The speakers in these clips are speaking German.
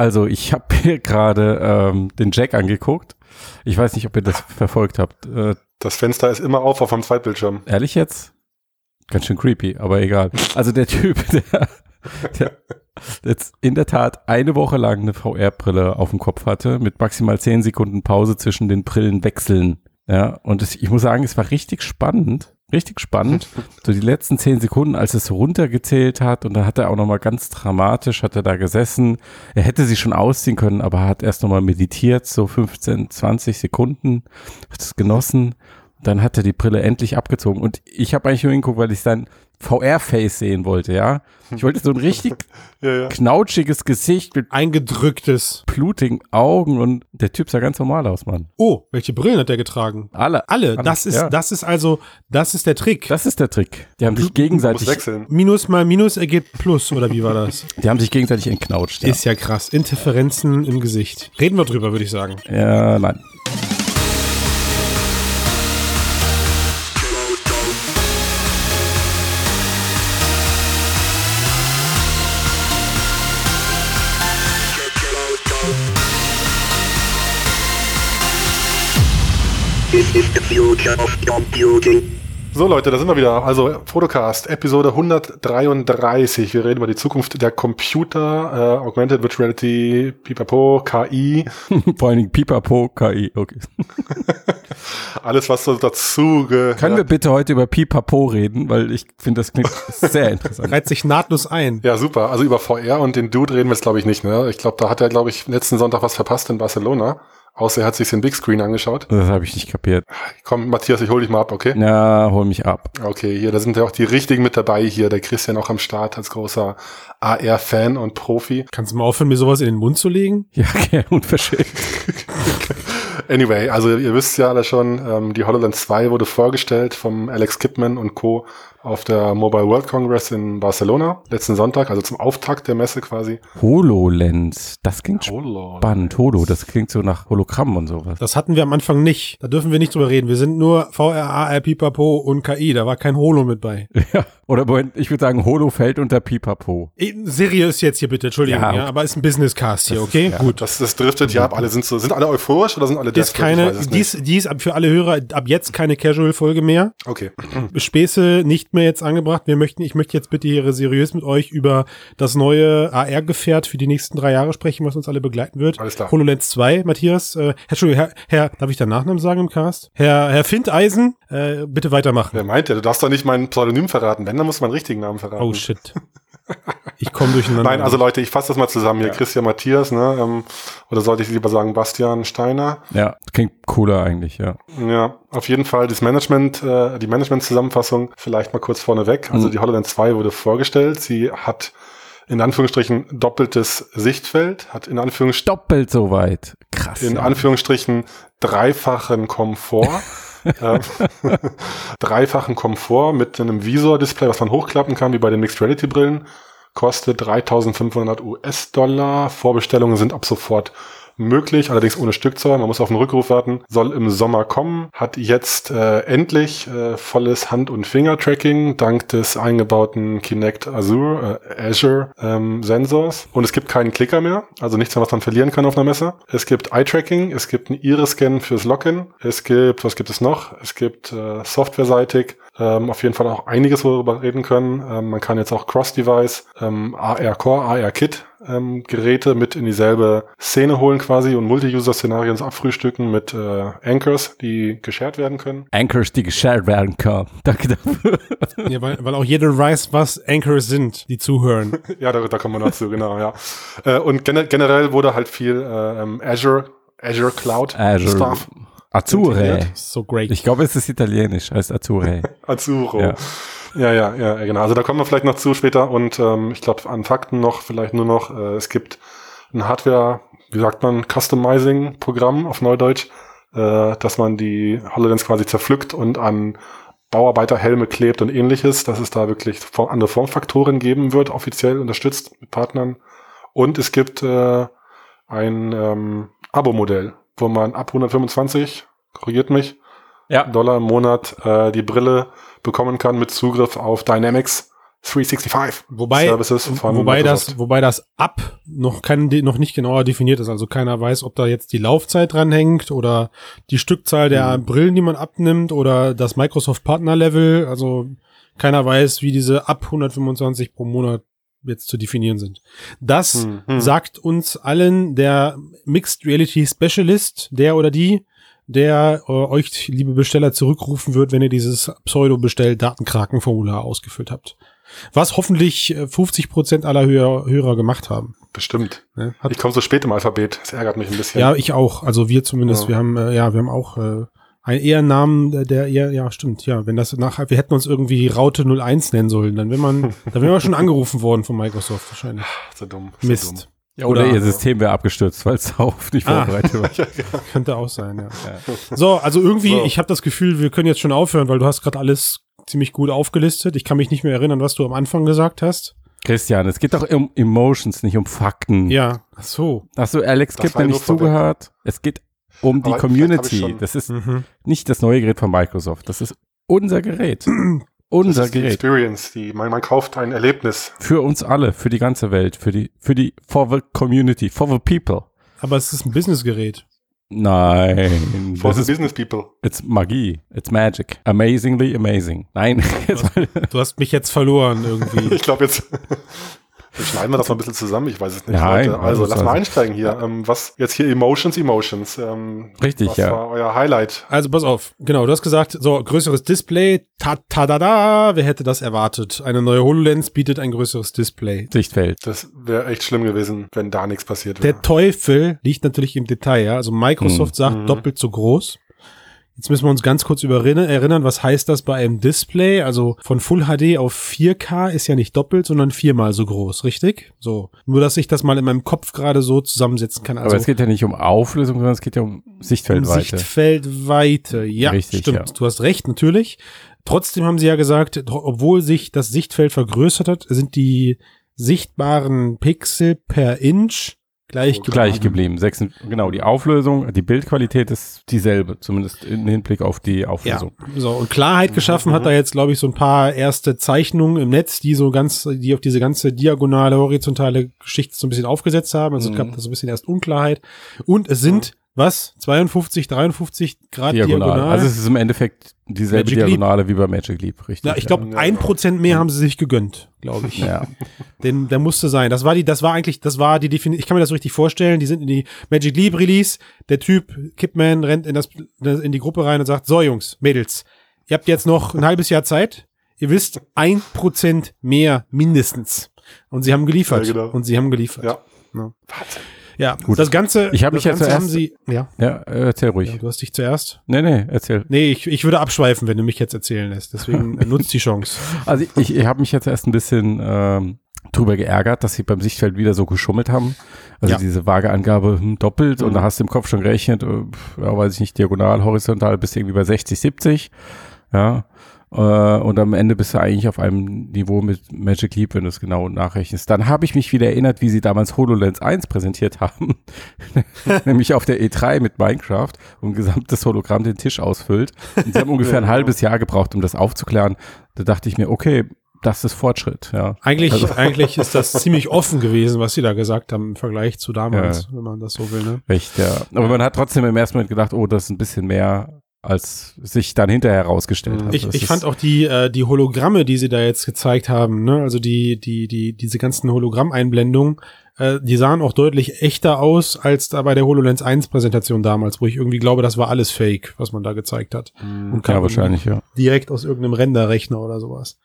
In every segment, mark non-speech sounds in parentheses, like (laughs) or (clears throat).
Also ich habe hier (laughs) gerade ähm, den Jack angeguckt. Ich weiß nicht, ob ihr das verfolgt habt. Äh, Das Fenster ist immer auf auf dem Zweitbildschirm. ehrlich jetzt? Ganz schön creepy, aber egal. Also der Typ, (laughs) der, der jetzt in der Tat eine Woche lang eine VR-Brille auf dem Kopf hatte, mit maximal zehn Sekunden Pause zwischen den Brillenwechseln. Ja, und es, ich muss sagen, es war richtig spannend. Richtig spannend. (laughs) So die letzten zehn Sekunden, als es runtergezählt hat und da hat er auch nochmal ganz dramatisch, hat er da gesessen. Er hätte sie schon ausziehen können, aber hat erst nochmal meditiert, so 15, 20 Sekunden, hat es genossen. Dann hat er die Brille endlich abgezogen und ich habe eigentlich nur hingeguckt, weil ich sein VR-Face sehen wollte, ja. Ich wollte so ein richtig (laughs) Ja, ja. knautschiges Gesicht mit Eingedrücktes. blutigen Augen und der Typ sah ganz normal aus, Mann. Oh, welche Brillen hat der getragen? Alle. Alle. Alle, Das ist, ja. das ist also, das ist der Trick. Das ist der Trick. Die haben sich Muss gegenseitig, wechseln. Minus mal Minus ergibt Plus, oder wie war das? die haben sich gegenseitig entknautscht. Ja, Ist ja krass. Interferenzen im Gesicht. Reden wir drüber, würde ich sagen. ja nein. So Leute, da sind wir wieder. Also Fotocast, Episode 133. Wir reden über die Zukunft der Computer, äh, Augmented Virtual Reality, Pipapo, KI, (laughs) Vor allen Dingen Pipapo, KI. Okay. (laughs) alles was so dazu gehört. Können wir bitte heute über Pipapo reden, weil ich finde, das klingt sehr interessant. Reiht sich nahtlos ein. Ja, super. Also über VR und den Dude reden wir jetzt glaube ich nicht. Ne? Ich glaube, da hat er glaube ich letzten Sonntag was verpasst in Barcelona. Außer er hat sich den Big Screen angeschaut. Das habe ich nicht kapiert. Komm, Matthias, ich hol dich mal ab, okay? Na, hol mich ab. Okay, hier, da sind ja auch die richtigen mit dabei hier. Der Christian auch am Start als großer AR-Fan und Profi. Kannst du mal aufhören, mir sowas in den Mund zu legen? (laughs) Ja, okay, unverschämt. (laughs) Anyway, also ihr wisst ja alle schon, ähm, die HoloLens 2 wurde vorgestellt vom Alex Kipman und Co. auf der Mobile World Congress in Barcelona letzten Sonntag, also zum Auftakt der Messe quasi. HoloLens. Das klingt Holo. spannend. Holo, das klingt so nach Hologramm und sowas. Das hatten wir am Anfang nicht. Da dürfen wir nicht drüber reden. Wir sind nur VR, AR, Pipapo und KI. Da war kein Holo mit bei. (laughs) (laughs) Ja. Oder ich würde sagen, Holo fällt unter Pipapo. Eh, Seriös jetzt hier bitte, Entschuldigung. Ja, Ja, okay. aber ist ein Business-Cast hier, okay? ja. Gut. Das, das driftet ja ab. Alle sind so, sind alle euphorisch oder sind alle Ist? Ich keine, dies, dies für alle Hörer ab jetzt keine Casual-Folge mehr. Okay. (clears throat) Späße nicht mehr jetzt angebracht. Wir möchten, ich möchte jetzt bitte hier seriös mit euch über das neue AR-Gefährt für die nächsten drei Jahre sprechen, was uns alle begleiten wird. Alles klar. HoloLens 2, Matthias. Äh, Herr, Entschuldigung, Herr, Herr, darf ich deinen Nachnamen sagen im Cast? Herr, Herr Findeisen, äh, bitte weitermachen. Wer meint der? Du darfst doch nicht mein Pseudonym verraten. Wenn, dann du meinen richtigen Namen verraten. Oh shit. Ich komme durcheinander. Nein, also Leute, ich fasse das mal zusammen. Hier Christian Matthias, ne? Ähm, oder sollte ich lieber sagen Bastian Steiner? Ja, klingt cooler eigentlich, ja. Ja, auf jeden Fall das Management, äh, die Management-Zusammenfassung vielleicht mal kurz vorneweg. Also Mhm. die HoloLens 2 wurde vorgestellt. Sie hat in Anführungsstrichen doppeltes Sichtfeld, hat in, Anführungsstrichen Doppelt so weit. Krass. in ja. Anführungsstrichen dreifachen Komfort. (laughs) äh, (laughs) dreifachen Komfort mit einem Visor-Display, was man hochklappen kann, wie bei den Mixed Reality Brillen. Kostet 3500 US-Dollar. Vorbestellungen sind ab sofort möglich, allerdings ohne Stückzahl. Man muss auf den Rückruf warten. Soll im Sommer kommen. Hat jetzt äh, endlich äh, volles Hand- und Finger-Tracking dank des eingebauten Kinect Azure, äh, Azure ähm, Sensors. Und es gibt keinen Klicker mehr, also nichts mehr, was man verlieren kann auf einer Messe. Es gibt Eye-Tracking, es gibt einen Iris-Scan fürs Login. Es gibt, was gibt es noch? Es gibt äh, softwareseitig ähm, auf jeden Fall auch einiges, worüber reden können. Ähm, man kann jetzt auch Cross-Device, ähm, AR Core, AR Kit ähm, Geräte mit in dieselbe Szene holen quasi und Multi-User-Szenarien abfrühstücken mit äh, Anchors, die geshared werden können. Anchors, die geshared werden können. (laughs) Danke dafür. Ja, weil, weil auch jeder weiß, was Anchors sind, die zuhören. (laughs) Ja, da, da kommen wir noch zu, genau, ja. Äh, und gene generell wurde halt viel äh, ähm, Azure, Azure Cloud Azure. Stuff. Azure. So great. Ich glaube, es ist italienisch, heißt Azure. (laughs) Azuro. Ja. Ja. ja, ja, genau. Also da kommen wir vielleicht noch zu später und ähm, ich glaube an Fakten noch, vielleicht nur noch, äh, es gibt ein Hardware, wie sagt man, Customizing-Programm auf Neudeutsch, äh, dass man die HoloLens quasi zerpflückt und an Bauarbeiterhelme klebt und ähnliches, dass es da wirklich andere Formfaktoren geben wird, offiziell unterstützt mit Partnern. Und es gibt äh, ein ähm, Abo-Modell, wo man ab 125, korrigiert mich, Ja. Dollar im Monat äh, die Brille bekommen kann mit Zugriff auf Dynamics 365 Wobei, Services von wobei Microsoft. das, wobei das ab noch kein, noch nicht genauer definiert ist. Also keiner weiß, ob da jetzt die Laufzeit dranhängt oder die Stückzahl der Mhm. Brillen, die man abnimmt oder das Microsoft Partner Level. Also keiner weiß, wie diese ab 125 pro Monat jetzt zu definieren sind. Das Hm, hm. sagt uns allen der Mixed Reality Specialist, der oder die, der äh, euch, liebe Besteller, zurückrufen wird, wenn ihr dieses Pseudo-Bestell-Datenkrakenformular ausgefüllt habt. Was hoffentlich äh, 50% aller Hörer, Hörer gemacht haben. Bestimmt. Ne? Ich komme so spät im Alphabet. Das ärgert mich ein bisschen. ja, ich auch. Also wir zumindest. Ja. Wir haben, äh, ja, wir haben auch äh, einen eher Namen, der- eher, ja, stimmt, ja. Wenn das nachher, wir hätten uns irgendwie Raute 01 nennen sollen, dann wäre man, (laughs) dann wären wir schon angerufen worden von Microsoft wahrscheinlich. so dumm. So Mist. Ja, oder, Oder- ihr System wäre abgestürzt, weil es (laughs) darauf nicht Ah. vorbereitet war. (laughs) Könnte auch sein, ja. So, also irgendwie, So. ich habe das Gefühl, wir können jetzt schon aufhören, weil du hast gerade alles ziemlich gut aufgelistet. Ich kann mich nicht mehr erinnern, was du am Anfang gesagt hast. Christian, es geht doch um Emotions, nicht um Fakten. Ja, ach so. Hast du Alex Das Kipp war mir nur nicht zugehört? Es geht um die Aber ich Community. Das ist Mhm. nicht das neue Gerät von Microsoft. Das ist unser Gerät. (clears throat) Das unser ist die Gerät. Experience. Die, man, man kauft ein Erlebnis. Für uns alle, für die ganze Welt, für die, für die, for the community, for the people. Aber es ist ein Businessgerät. Nein, For das the ist, business people. it's Magie, it's magic. Amazingly amazing. Nein, (laughs) jetzt mal, Du hast mich jetzt verloren irgendwie. (laughs) Ich glaube jetzt. Dann schneiden wir das mal ein bisschen zusammen, ich weiß es nicht. Nein, Leute. Also lass mal also- einsteigen hier. Ähm, was jetzt hier Emotions, Emotions. Ähm, Richtig, was ja. war euer Highlight? Also pass auf, genau, du hast gesagt, so größeres Display, ta ta da da, wer hätte das erwartet? Eine neue HoloLens bietet ein größeres Display. Sichtfeld. Das wäre echt schlimm gewesen, wenn da nichts passiert wäre. Der Teufel liegt natürlich im Detail, ja. Also Microsoft sagt Mhm. doppelt so groß. Jetzt müssen wir uns ganz kurz erinnern, was heißt das bei einem Display? Also von Full HD auf 4K ist ja nicht doppelt, sondern viermal so groß, richtig? So. Nur, dass ich das mal in meinem Kopf gerade so zusammensetzen kann. Also Aber es geht ja nicht um Auflösung, sondern es geht ja um um Sichtfeldweite. Sichtfeldweite. Ja, Richtig, stimmt. ja. Du hast recht, natürlich. Trotzdem haben sie ja gesagt, obwohl sich das Sichtfeld vergrößert hat, sind die sichtbaren Pixel per Inch gleich Gleich geblieben. Sechs, genau, die Auflösung, die Bildqualität ist dieselbe, zumindest im Hinblick auf die Ja, Auflösung. so und Klarheit geschaffen hat er jetzt, glaube ich, so ein paar erste Zeichnungen im Netz, die so ganz, die auf diese ganze diagonale, horizontale Geschichte so ein bisschen aufgesetzt haben. Also es gab Mhm. da so ein bisschen erst Unklarheit. Und es sind, was? 52, 53 Grad Diagonal. diagonal. Also es ist im Endeffekt dieselbe Magic Leap. Diagonale wie bei Magic Leap, richtig? ja, ich glaube, Ja, ein ja. Prozent mehr haben sie sich gegönnt, glaube ich. Ja. Den, der musste sein. Das war die, das war eigentlich, das war die Definition. Ich kann mir das so richtig vorstellen. Die sind in die Magic Leap Release. Der Typ, Kipman, rennt in das, in die Gruppe rein und sagt, so Jungs, Mädels, ihr habt jetzt noch ein halbes Jahr Zeit. Ihr wisst, ein Prozent mehr mindestens. Und sie haben geliefert. Ja, genau. Und sie haben geliefert. Ja. Ja. Wahnsinn. Ja, Gut. das Ganze, Ich hab das mich ja Ganze zuerst- sie, ja, Ja, äh, erzähl ruhig. ja, du hast dich zuerst. Nee, nee, erzähl. Nee, ich, ich würde abschweifen, wenn du mich jetzt erzählen lässt. Deswegen äh, (laughs) nutzt die Chance. Also ich, ich habe mich jetzt erst ein bisschen ähm, drüber geärgert, dass sie beim Sichtfeld wieder so geschummelt haben. Also Ja. diese vage Angabe hm, doppelt und Mhm. da hast du im Kopf schon gerechnet, äh, ja, weiß ich nicht, diagonal, horizontal bist du irgendwie bei 60, 70. Ja. Äh, und am Ende bist du eigentlich auf einem Niveau mit Magic Leap, wenn du es genau nachrechnest. Dann habe ich mich wieder erinnert, wie sie damals HoloLens 1 präsentiert haben. (laughs) Nämlich auf der E3 mit Minecraft und gesamtes Hologramm den Tisch ausfüllt. Und sie haben ungefähr ein Ja, halbes Jahr gebraucht, um das aufzuklären. Da dachte ich mir, okay, das ist Fortschritt, ja. Eigentlich, Also- (laughs) eigentlich ist das ziemlich offen gewesen, was sie da gesagt haben im Vergleich zu damals, wenn man das so will. Ne? Recht, ja. Aber man hat trotzdem im ersten Moment gedacht, oh, das ist ein bisschen mehr, als sich dann hinterher herausgestellt Mhm. hat. Ich, Das ich fand auch die, äh, die Hologramme, die sie da jetzt gezeigt haben, ne? also die, die, die, diese ganzen Hologrammeinblendungen, äh, die sahen auch deutlich echter aus als da bei der HoloLens 1 Präsentation damals, wo ich irgendwie glaube, das war alles Fake, was man da gezeigt hat. Und kam ja, wahrscheinlich, ja. direkt aus irgendeinem Renderrechner oder sowas.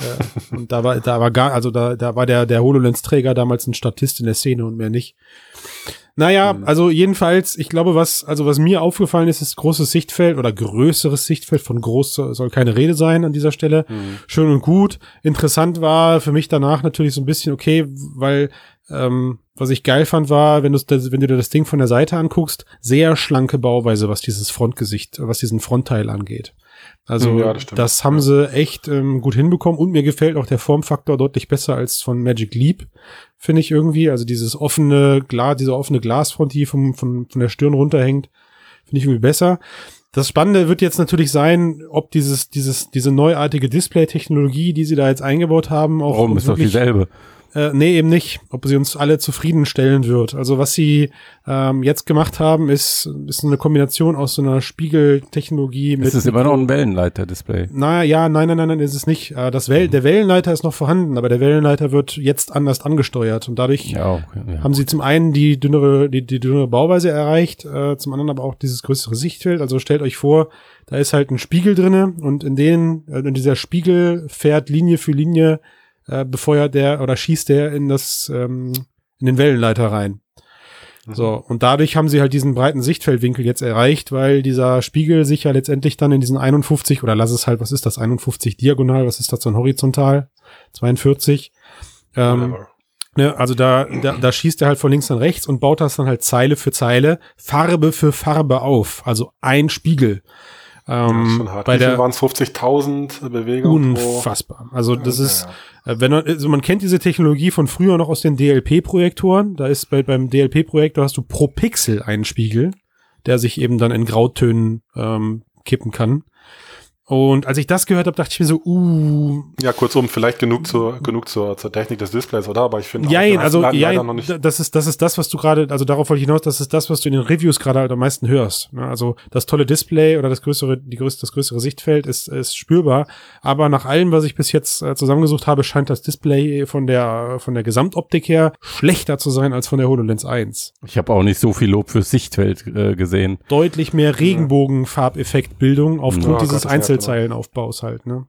äh, und da war, da war gar, also da, da war der, der HoloLens-Träger damals ein Statist in der Szene und mehr nicht. Naja, Mhm. also jedenfalls, ich glaube, was, also was mir aufgefallen ist, ist großes Sichtfeld oder größeres Sichtfeld. Von groß soll keine Rede sein an dieser Stelle. Mhm. Schön und gut. Interessant war für mich danach natürlich so ein bisschen okay, weil ähm, was ich geil fand war, wenn du wenn du dir das Ding von der Seite anguckst, sehr schlanke Bauweise, was dieses Frontgesicht, was diesen Frontteil angeht. Also Ja, das, das haben sie echt ähm, gut hinbekommen und mir gefällt auch der Formfaktor deutlich besser als von Magic Leap, finde ich irgendwie. Also dieses offene Glas, diese offene Glasfront, die vom, von, von der Stirn runterhängt, finde ich irgendwie besser. Das Spannende wird jetzt natürlich sein, ob dieses, dieses, diese neuartige Display-Technologie, die sie da jetzt eingebaut haben, auch Warum ist doch dieselbe? Äh, nee, eben nicht. Ob sie uns alle zufriedenstellen wird. Also was sie ähm, jetzt gemacht haben, ist, ist eine Kombination aus so einer Spiegeltechnologie mit. Es ist immer noch ein Wellenleiter-Display. Na ja, nein, nein, nein, nein, ist es nicht. Äh, Das Well der Wellenleiter ist noch vorhanden, aber der Wellenleiter wird jetzt anders angesteuert und dadurch Ja, okay, ja. haben sie zum einen die dünnere, die, die dünnere Bauweise erreicht, äh, zum anderen aber auch dieses größere Sichtfeld. Also stellt euch vor, da ist halt ein Spiegel drinne und in den, äh, in dieser Spiegel fährt Linie für Linie, äh, befeuert der oder schießt der in das, ähm, in den Wellenleiter rein. So, und dadurch haben sie halt diesen breiten Sichtfeldwinkel jetzt erreicht, weil dieser Spiegel sich ja letztendlich dann in diesen 51 oder lass es halt, was ist das, 51 diagonal, was ist das dann horizontal? 42. Ähm. Ne, also da, da, da schießt er halt von links nach rechts und baut das dann halt Zeile für Zeile, Farbe für Farbe auf. Also ein Spiegel. Ja, Ähm, hart. bei der waren es? 50.000 Bewegungen unfassbar. Also das Ja, ist, äh, wenn man, also man kennt diese Technologie von früher noch aus den DLP-Projektoren. Da ist bei, beim DLP-Projektor hast du pro Pixel einen Spiegel, der sich eben dann in Grautönen ähm, kippen kann. Und als ich das gehört habe, dachte ich mir so, uh, Ja, kurzum, vielleicht genug zur, genug zur, zur Technik des Displays, oder? Aber ich finde, Jein, also leider jein, noch nicht. d- das ist das ist das, was du gerade, also darauf wollte ich hinaus, das ist das, was du in den Reviews gerade halt am meisten hörst. ne? Also das tolle Display oder das größere, die größte, das größere Sichtfeld ist, ist spürbar, aber nach allem, was ich bis jetzt äh, zusammengesucht habe, scheint das Display von der von der Gesamtoptik her schlechter zu sein als von der HoloLens 1. Ich habe auch nicht so viel Lob fürs Sichtfeld äh, gesehen. Deutlich mehr Regenbogenfarbeffektbildung aufgrund Ja, dieses Gott, nervt Einzelzeilenaufbaus halt. Ne?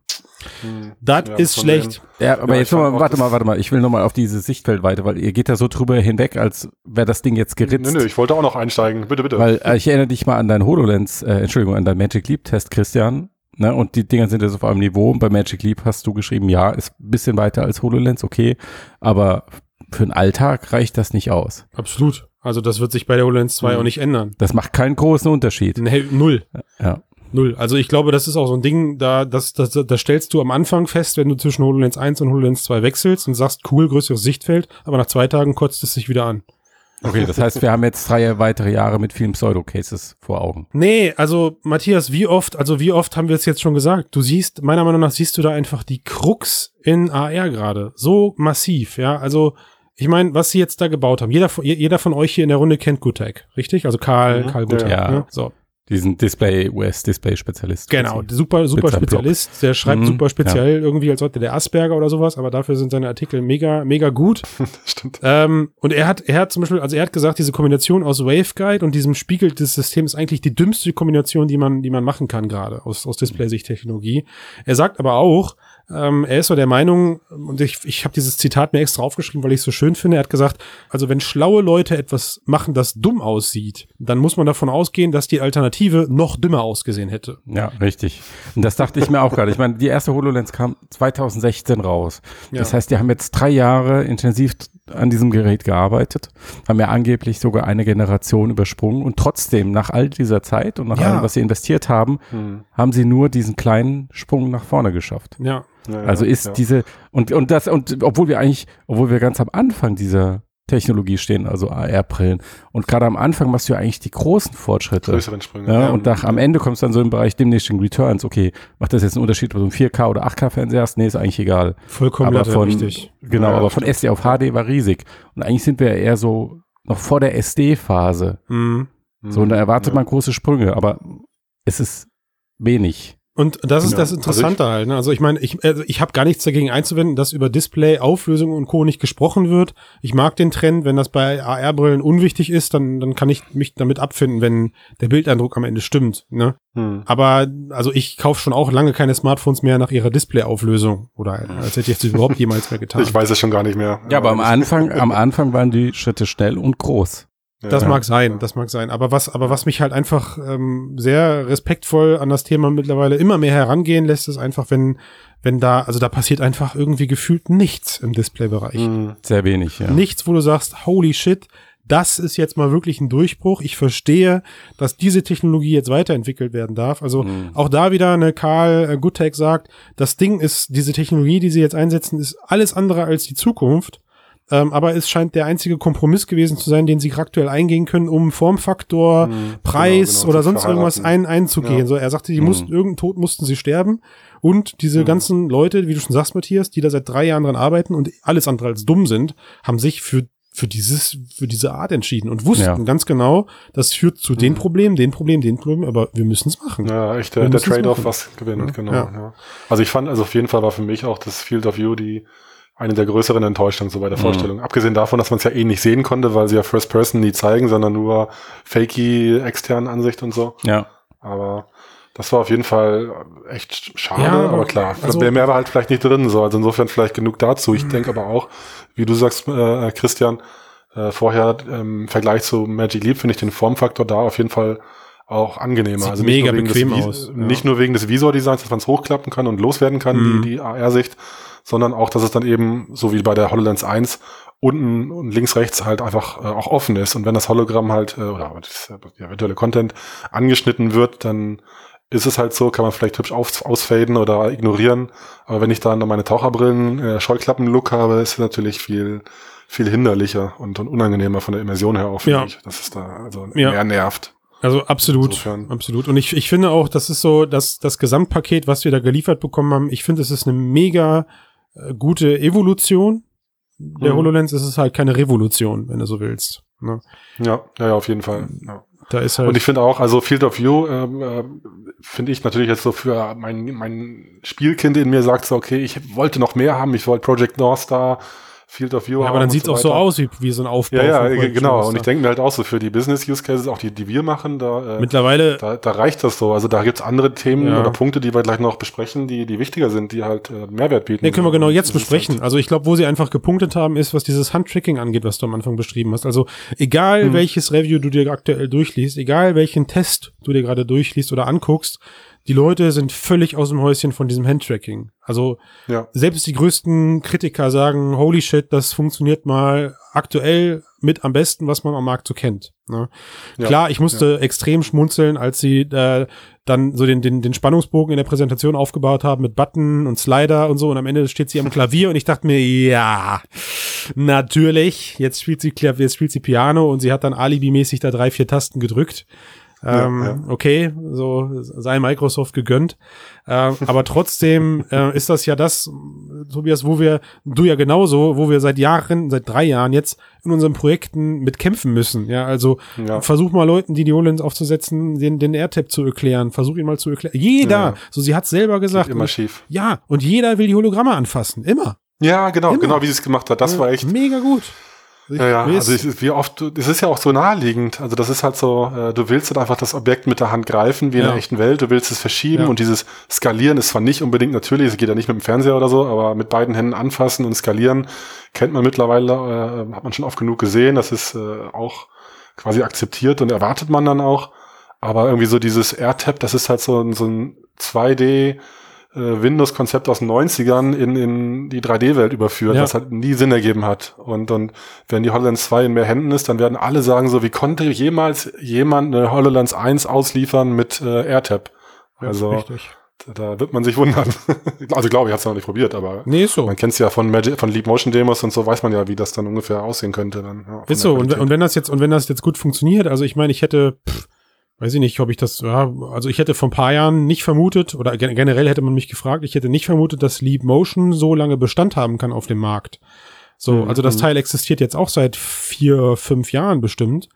Hm. Das Ja, ist schlecht. Ja, aber Ja, jetzt nochmal, warte mal, warte mal. Ich will nochmal auf dieses Sichtfeld weiter, weil ihr geht da so drüber hinweg, als wäre das Ding jetzt Nö, geritzt. nö, ich wollte auch noch einsteigen. Bitte, bitte. Weil äh, ich erinnere dich mal an deinen HoloLens, äh, Entschuldigung, an deinen Magic Leap Test, Christian. Ne? Und die Dinger sind jetzt auf einem Niveau. Und bei Magic Leap hast du geschrieben, ja, ist ein bisschen weiter als HoloLens, okay. Aber für den Alltag reicht das nicht aus. Absolut. Also das wird sich bei der HoloLens 2 Mhm. auch nicht ändern. Das macht keinen großen Unterschied. Nee, Null. Ja. Null. Also ich glaube, das ist auch so ein Ding, da, das, das, das stellst du am Anfang fest, wenn du zwischen HoloLens 1 und HoloLens 2 wechselst und sagst, cool, größeres Sichtfeld, aber nach zwei Tagen kotzt es sich wieder an. Okay, das heißt, wir haben jetzt drei weitere Jahre mit vielen Pseudo-Cases vor Augen. Nee, also Matthias, wie oft, also wie oft haben wir es jetzt schon gesagt? Du siehst, meiner Meinung nach siehst du da einfach die Krux in AR gerade. So massiv, ja. Also, ich meine, was sie jetzt da gebaut haben, jeder, von- jeder von euch hier in der Runde kennt Gutek, richtig? Also Karl, Mhm. Karl Gutek. Ja. Ne? So, Diesen Display, US-Display-Spezialist. Genau, super, super. Spezialist. Der schreibt Mhm, super speziell irgendwie, als hätte der Asperger oder sowas, aber dafür sind seine Artikel mega, mega gut. (laughs) Stimmt. ähm, und er hat, er hat zum Beispiel, also er hat gesagt, diese Kombination aus Waveguide und diesem Spiegel des Systems ist eigentlich die dümmste Kombination, die man, die man machen kann gerade aus, aus Display-Sicht-Technologie. Er sagt aber auch, ähm, er ist so der Meinung, und ich, ich habe dieses Zitat mir extra aufgeschrieben, weil ich es so schön finde. Er hat gesagt, also wenn schlaue Leute etwas machen, das dumm aussieht, dann muss man davon ausgehen, dass die Alternative noch dümmer ausgesehen hätte. Ja, richtig. Und das dachte ich mir auch gerade. Ich meine, die erste HoloLens kam 2016 raus. Das Ja. heißt, die haben jetzt drei Jahre intensiv an diesem Gerät gearbeitet, haben ja angeblich sogar eine Generation übersprungen und trotzdem, nach all dieser Zeit und nach Ja. allem, was sie investiert haben, Hm. haben sie nur diesen kleinen Sprung nach vorne geschafft. Ja. Ja, Also ist ja. diese, und, und das, und obwohl wir eigentlich, obwohl wir ganz am Anfang dieser Technologie stehen, also AR-Brillen, und gerade am Anfang machst du ja eigentlich die großen Fortschritte. größeren Sprünge. Ja, und nach, am Ende kommst du dann so im Bereich Diminishing Returns. Okay, macht das jetzt einen Unterschied, ob du einen 4K oder 8K-Fernseher hast? Nee, ist eigentlich egal. Vollkommen aber von, richtig. Genau, Ja, aber von SD auf HD war riesig. Und eigentlich sind wir ja eher so noch vor der SD-Phase. Mhm. So, und da erwartet ja. man große Sprünge, aber es ist wenig. Und das ist Genau. das Interessante halt. Ne? Also ich meine, ich, also ich habe gar nichts dagegen einzuwenden, dass über Display, Auflösung und Co. nicht gesprochen wird. Ich mag den Trend, wenn das bei AR-Brillen unwichtig ist, dann, dann kann ich mich damit abfinden, wenn der Bildeindruck am Ende stimmt. Ne? Hm. Aber also ich kaufe schon auch lange keine Smartphones mehr nach ihrer Display-Auflösung. Oder als hätte ich das überhaupt jemals mehr getan. Ich weiß es schon gar nicht mehr. Ja, aber am Anfang, am Anfang waren die Schritte schnell und groß. Das Ja. mag sein, das mag sein. Aber was, aber was mich halt einfach ähm, sehr respektvoll an das Thema mittlerweile immer mehr herangehen lässt, ist einfach, wenn, wenn da, also da passiert einfach irgendwie gefühlt nichts im Displaybereich. Hm. Sehr wenig, ja. Nichts, wo du sagst, holy shit, das ist jetzt mal wirklich ein Durchbruch. Ich verstehe, dass diese Technologie jetzt weiterentwickelt werden darf. Also Mhm. auch da wieder eine Karl äh, Goodtech sagt, das Ding ist, diese Technologie, die sie jetzt einsetzen, ist alles andere als die Zukunft. Ähm, aber es scheint der einzige Kompromiss gewesen zu sein, den sie aktuell eingehen können, um Formfaktor, Mhm, Preis genau, genau, oder sonst irgendwas ein, einzugehen. Ja. So, er sagte, die Mhm. mussten, irgendein Tod mussten sie sterben. Und diese Mhm. ganzen Leute, wie du schon sagst, Matthias, die da seit drei Jahren dran arbeiten und alles andere als dumm sind, haben sich für für dieses, für diese Art entschieden und wussten Ja. ganz genau, das führt zu den Mhm. Problemen, den Problemen, den Problemen, aber wir müssen es machen. Ja, echt Wir der, Trade-off, was gewinnt, Ja. genau. Ja. Ja. Also ich fand, also auf jeden Fall war für mich auch das Field of View die eine der größeren Enttäuschungen so bei der Mhm. Vorstellung. Abgesehen davon, dass man es ja eh nicht sehen konnte, weil sie ja First Person nie zeigen, sondern nur fakey externen Ansicht und so. Ja. Aber das war auf jeden Fall echt schade, Ja, aber- klar. also- Also, mehr war halt vielleicht nicht drin, so. Also insofern vielleicht genug dazu. Mhm. Ich denke aber auch, wie du sagst, äh, Christian, äh, vorher ähm, im Vergleich zu Magic Leap finde ich den Formfaktor da auf jeden Fall auch angenehmer. Sieht also mega bequem des, aus, ja. Nicht nur wegen des Visor-Designs, dass man es hochklappen kann und loswerden kann, Mhm. die, die AR-Sicht, sondern auch, dass es dann eben, so wie bei der HoloLens 1, unten und links, rechts halt einfach äh, auch offen ist. Und wenn das Hologramm halt, äh, oder das, der virtuelle Content angeschnitten wird, dann ist es halt so, kann man vielleicht hübsch auf, ausfaden oder ignorieren. Aber wenn ich dann meine Taucherbrillen, äh, Scheuklappen-Look habe, ist es natürlich viel, viel hinderlicher und, und unangenehmer von der Immersion her auch für Ja. mich, dass es da also Ja. mehr nervt. Also absolut, Insofern. absolut. Und ich, ich finde auch, das ist so, dass das Gesamtpaket, was wir da geliefert bekommen haben, ich finde, es ist eine mega äh, gute Evolution. Der Mhm. HoloLens ist es halt keine Revolution, wenn du so willst. Ne? Ja, ja, ja, auf jeden Fall. Ja. Da ist halt. Und ich finde auch, also Field of View ähm, äh, finde ich natürlich jetzt so für mein, mein Spielkind in mir sagt so, okay, ich wollte noch mehr haben, ich wollte Project North Star, Field of View ja, aber dann sieht es auch so aus wie, wie so ein Aufbau. Ja, ja, genau. Und ich denke mir halt auch so für die Business-Use-Cases, auch die, die wir machen, da, äh, Mittlerweile, da, da reicht das so. Also da gibt's andere Themen Ja. oder Punkte, die wir gleich noch besprechen, die, die wichtiger sind, die halt äh, Mehrwert bieten. ne, können wir genau jetzt besprechen. Also ich glaube, wo sie einfach gepunktet haben, ist, was dieses Handtracking angeht, was du am Anfang beschrieben hast. Also egal Hm. welches Review du dir aktuell durchliest, egal welchen Test du dir gerade durchliest oder anguckst, die Leute sind völlig aus dem Häuschen von diesem Handtracking. Also ja. selbst die größten Kritiker sagen, holy shit, das funktioniert mal aktuell mit am besten, was man am Markt so kennt. Ne? Ja, Klar, ich musste extrem schmunzeln, als sie äh, dann so den, den, den Spannungsbogen in der Präsentation aufgebaut haben mit Button und Slider und so und am Ende steht sie am Klavier und ich dachte mir, ja, natürlich, jetzt spielt sie Klavier, jetzt spielt sie Piano und sie hat dann alibimäßig da drei, vier Tasten gedrückt. Ja, Ähm, ja. Okay, so sei Microsoft gegönnt. Ähm, (laughs) aber trotzdem äh, ist das ja das, Tobias, wo wir, du ja genauso, wo wir seit Jahren, seit drei Jahren jetzt in unseren Projekten mit kämpfen müssen. Ja, also Ja. versuch mal Leuten, die die HoloLens aufzusetzen, den, den AirTap zu erklären. Versuch ihn mal zu erklären. Jeder, Ja. so sie hat selber gesagt. Immer schief. ja, und jeder will die Hologramme anfassen. Immer. Ja, genau, Immer. genau wie sie es gemacht hat. Das war echt. Mega gut. Ja, ja, Mir also ist- ich, wie oft, es ist ja auch so naheliegend. Also das ist halt so, äh, du willst halt einfach das Objekt mit der Hand greifen, wie in Ja. der echten Welt. Du willst es verschieben Ja. und dieses Skalieren ist zwar nicht unbedingt natürlich, es geht ja nicht mit dem Fernseher oder so, aber mit beiden Händen anfassen und skalieren kennt man mittlerweile, äh, hat man schon oft genug gesehen. Das ist äh, auch quasi akzeptiert und erwartet man dann auch. Aber irgendwie so dieses AirTap, das ist halt so, so ein 2D äh, Windows-Konzept aus den 90ern in, in die 3D-Welt überführt, Ja. was halt nie Sinn ergeben hat. Und, und wenn die HoloLens 2 in mehr Händen ist, dann werden alle sagen so, wie konnte jemals jemand eine HoloLens 1 ausliefern mit äh, AirTap? Also Richtig. da wird man sich wundern. (laughs) also glaube ich, habe es noch nicht probiert, aber Nee, so. man kennt es ja von Magic, von Leap Motion Demos und so weiß man ja, wie das dann ungefähr aussehen könnte. Dann, ja, Ist so, und, und wenn das jetzt, und wenn das jetzt gut funktioniert, also ich meine, ich hätte, pff, weiß ich nicht, ob ich das, ja, also ich hätte vor ein paar Jahren nicht vermutet, oder gen generell hätte man mich gefragt, ich hätte nicht vermutet, dass Leap Motion so lange Bestand haben kann auf dem Markt. So, Mhm, also das mhm. Teil existiert jetzt auch seit vier, fünf Jahren bestimmt.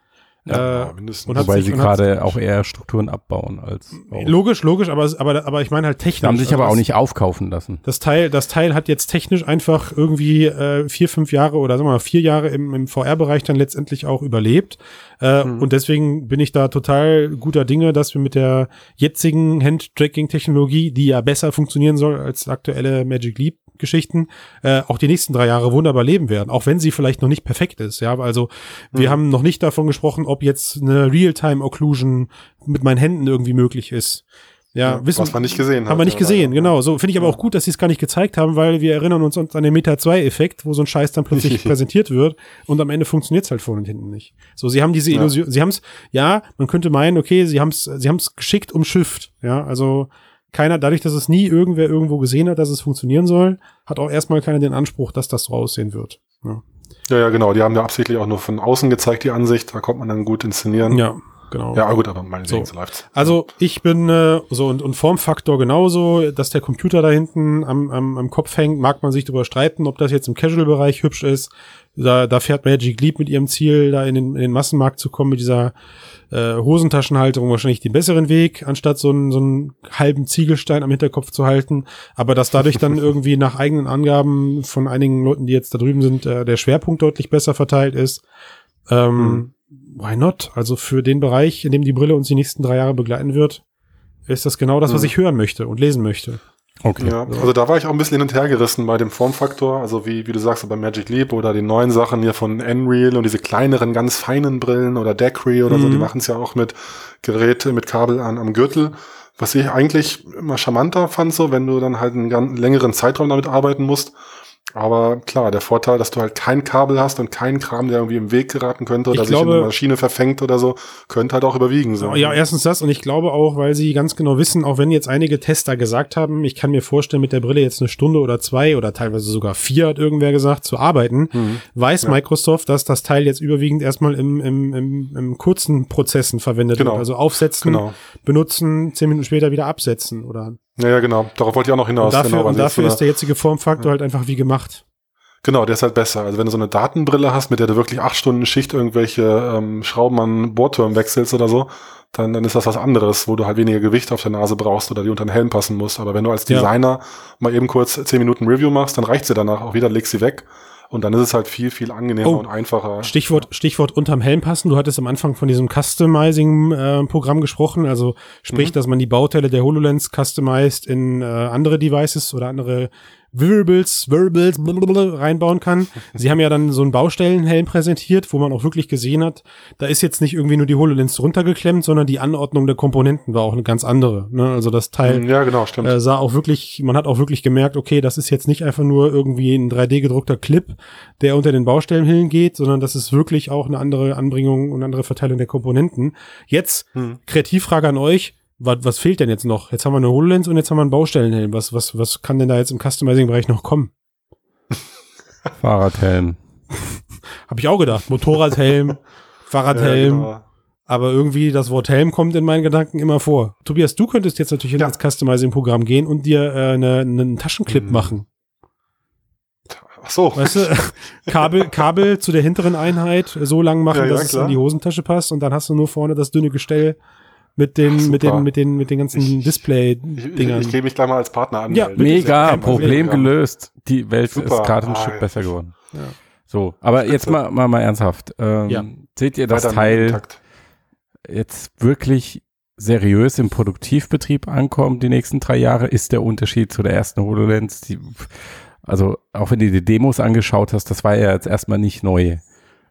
Ja, äh, mindestens. und Wobei sich- sie gerade auch eher Strukturen abbauen als. Logisch, logisch, aber, aber, aber ich meine halt technisch. haben sich Also aber auch das- nicht aufkaufen lassen. Das Teil, das Teil hat jetzt technisch einfach irgendwie äh, vier, fünf Jahre oder sagen wir mal vier Jahre im, im VR-Bereich dann letztendlich auch überlebt. Äh, Mhm. Und deswegen bin ich da total guter Dinge, dass wir mit der jetzigen Hand-Tracking-Technologie, die ja besser funktionieren soll als aktuelle Magic Leap-Geschichten, äh, auch die nächsten drei Jahre wunderbar leben werden, auch wenn sie vielleicht noch nicht perfekt ist. Ja, also wir Mhm. haben noch nicht davon gesprochen, ob jetzt eine Real-Time-Occlusion mit meinen Händen irgendwie möglich ist. Ja, wissen, was man nicht gesehen hat. haben wir nicht ja, gesehen, leider. genau. So finde ich aber auch gut, dass sie es gar nicht gezeigt haben, weil wir erinnern uns an den Meta 2 Effekt, wo so ein Scheiß dann plötzlich (laughs) präsentiert wird und am Ende funktioniert es halt vorne und hinten nicht. So, sie haben diese Ja. Illusion, sie haben es, ja, man könnte meinen, okay, sie haben es, sie haben es geschickt umschifft, ja, also keiner, dadurch, dass es nie irgendwer irgendwo gesehen hat, dass es funktionieren soll, hat auch erstmal keiner den Anspruch, dass das so aussehen wird. Ja. Ja, ja, genau. Die haben ja absichtlich auch nur von außen gezeigt, die Ansicht. Da kommt man dann gut inszenieren. Ja, genau. Ja, gut, aber meinetwegen So. läuft's. Also ich bin äh, so und, und Formfaktor genauso, dass der Computer da hinten am, am, am Kopf hängt, mag man sich darüber streiten, ob das jetzt im Casual-Bereich hübsch ist. Da, da fährt Magic Leap mit ihrem Ziel, da in den, in den Massenmarkt zu kommen mit dieser äh, Hosentaschenhalterung wahrscheinlich den besseren Weg, anstatt so einen, so einen halben Ziegelstein am Hinterkopf zu halten. Aber dass dadurch dann (laughs) irgendwie nach eigenen Angaben von einigen Leuten, die jetzt da drüben sind, äh, der Schwerpunkt deutlich besser verteilt ist. Ähm, Why not? Also für den Bereich, in dem die Brille uns die nächsten drei Jahre begleiten wird, ist das genau das, was Mhm. ich hören möchte und lesen möchte. Okay. Ja, also da war ich auch ein bisschen hin und her gerissen bei dem Formfaktor, also wie, wie du sagst, so bei Magic Leap oder die neuen Sachen hier von Nreal und diese kleineren, ganz feinen Brillen oder Decree oder so, Mhm. die machen es ja auch mit Geräte, mit Kabel an, am Gürtel. Was ich eigentlich immer charmanter fand, so, wenn du dann halt einen ganz längeren Zeitraum damit arbeiten musst. Aber klar, der Vorteil, dass du halt kein Kabel hast und keinen Kram, der irgendwie im Weg geraten könnte oder Ich sich in glaube- eine Maschine verfängt oder so, könnte halt auch überwiegen. So. Ja, erstens das und ich glaube auch, weil sie ganz genau wissen, auch wenn jetzt einige Tester gesagt haben, ich kann mir vorstellen, mit der Brille jetzt eine Stunde oder zwei oder teilweise sogar vier, hat irgendwer gesagt, zu arbeiten, Mhm. weiß Ja. Microsoft, dass das Teil jetzt überwiegend erstmal im, im, im, im kurzen Prozessen verwendet Genau. wird. Also aufsetzen, Genau. benutzen, zehn Minuten später wieder absetzen oder Ja, ja, genau. Darauf wollte ich auch noch hinaus. und dafür, genau, und dafür so ist der jetzige Formfaktor halt einfach wie gemacht. Genau, der ist halt besser. Also wenn du so eine Datenbrille hast, mit der du wirklich acht Stunden Schicht irgendwelche ähm, Schrauben an Bohrturm wechselst oder so, dann, dann ist das was anderes, wo du halt weniger Gewicht auf der Nase brauchst oder die unter den Helm passen musst. Aber wenn du als Ja. Designer mal eben kurz zehn Minuten Review machst, dann reicht sie danach auch wieder, legst sie weg. Und dann ist es halt viel, viel angenehmer Oh. und einfacher. Stichwort, Stichwort unterm Helm passen. Du hattest am Anfang von diesem Customizing-Programm gesprochen, also sprich, Mhm. dass man die Bauteile der HoloLens customized in äh, andere Devices oder andere Wirbels, Wirbels blablabla reinbauen kann. Sie haben ja dann so einen Baustellenhelm präsentiert, wo man auch wirklich gesehen hat, da ist jetzt nicht irgendwie nur die HoloLens runtergeklemmt, sondern die Anordnung der Komponenten war auch eine ganz andere. Ne? Also das Teil ja, genau, stimmt. äh, sah auch wirklich, man hat auch wirklich gemerkt, okay, das ist jetzt nicht einfach nur irgendwie ein 3D gedruckter Clip, der unter den Baustellenhüllen geht, sondern das ist wirklich auch eine andere Anbringung und andere Verteilung der Komponenten. Jetzt, Hm. Kreativfrage an euch, was, was fehlt denn jetzt noch? Jetzt haben wir eine HoloLens und jetzt haben wir einen Baustellenhelm. Was, was, was kann denn da jetzt im Customizing-Bereich noch kommen? (laughs) Fahrradhelm. (laughs) Habe ich auch gedacht. Motorradhelm, (laughs) Fahrradhelm, Ja, genau. aber irgendwie das Wort Helm kommt in meinen Gedanken immer vor. Tobias, du könntest jetzt natürlich Ja. ins Customizing-Programm gehen und dir äh, eine, einen Taschenclip Hm. machen. Ach so. Weißt du, Kabel, Kabel zu der hinteren Einheit so lang machen, Ja, ja, dass es klar. in die Hosentasche passt und dann hast du nur vorne das dünne Gestell mit den, Ach, mit den, mit den, mit den ganzen Ich- Ich, ich, Display-Dingern. ich gebe mich gleich mal als Partner an. Ja, Mega, Problem. Problem gelöst. Die Welt Super. ist gerade ein Ah, Stück ja. besser geworden. Ja. So, aber jetzt mal, mal, mal ernsthaft. Ähm, Ja. Seht ihr das Weiter Teil jetzt wirklich seriös im Produktivbetrieb ankommt die nächsten drei Jahre? Ist der Unterschied zu der ersten HoloLens? Die, also auch wenn du die Demos angeschaut hast, das war ja jetzt erstmal nicht neu,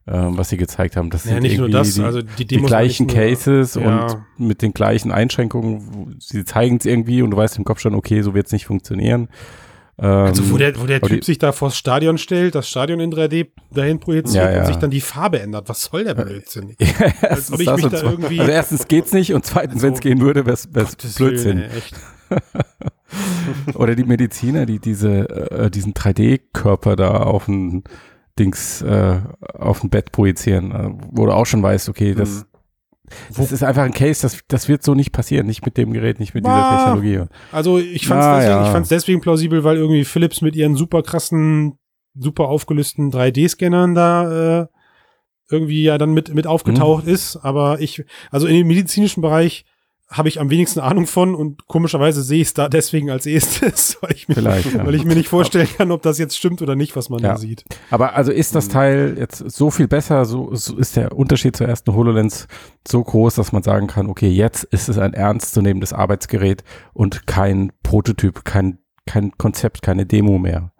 ähm, was sie gezeigt haben. Das Ja, sind nicht nur das, die, also die die gleichen nur- Cases Ja. und mit den gleichen Einschränkungen. Sie zeigen es irgendwie und du weißt im Kopf schon, okay, so wird es nicht funktionieren. Ähm, Also wo der, wo der Typ sich da vors Stadion stellt, das Stadion in 3D dahin projiziert Ja, ja. und sich dann die Farbe ändert. Was soll der Blödsinn? (laughs) Ja, Als erstens ich das mich und da zwar- irgendwie- Also erstens geht's nicht und zweitens, Also, wenn es gehen würde, wäre es Blödsinn. Willen. (laughs) Oder die Mediziner, die diese, äh, diesen 3D-Körper da auf ein Dings, äh, auf ein Bett projizieren, äh, wo du auch schon weißt, okay, das, Mhm. das ist einfach ein Case, das, das wird so nicht passieren, nicht mit dem Gerät, nicht mit dieser Ah. Technologie. Also ich fand es Ah, deswegen, ja. deswegen plausibel, weil irgendwie Philips mit ihren super krassen, super aufgelösten 3D-Scannern da äh, irgendwie ja dann mit, mit aufgetaucht Mhm. ist. Aber ich, also in dem medizinischen Bereich habe ich am wenigsten Ahnung von und komischerweise sehe ich es da deswegen als erstes, (laughs) weil ich, Vielleicht, ja. weil ich mir nicht vorstellen kann, ob das jetzt stimmt oder nicht, was man Ja. da sieht. Aber also ist das Mhm. Teil jetzt so viel besser, so, so ist der Unterschied zur ersten HoloLens so groß, dass man sagen kann, okay, jetzt ist es ein ernstzunehmendes Arbeitsgerät und kein Prototyp, kein, kein Konzept, keine Demo mehr.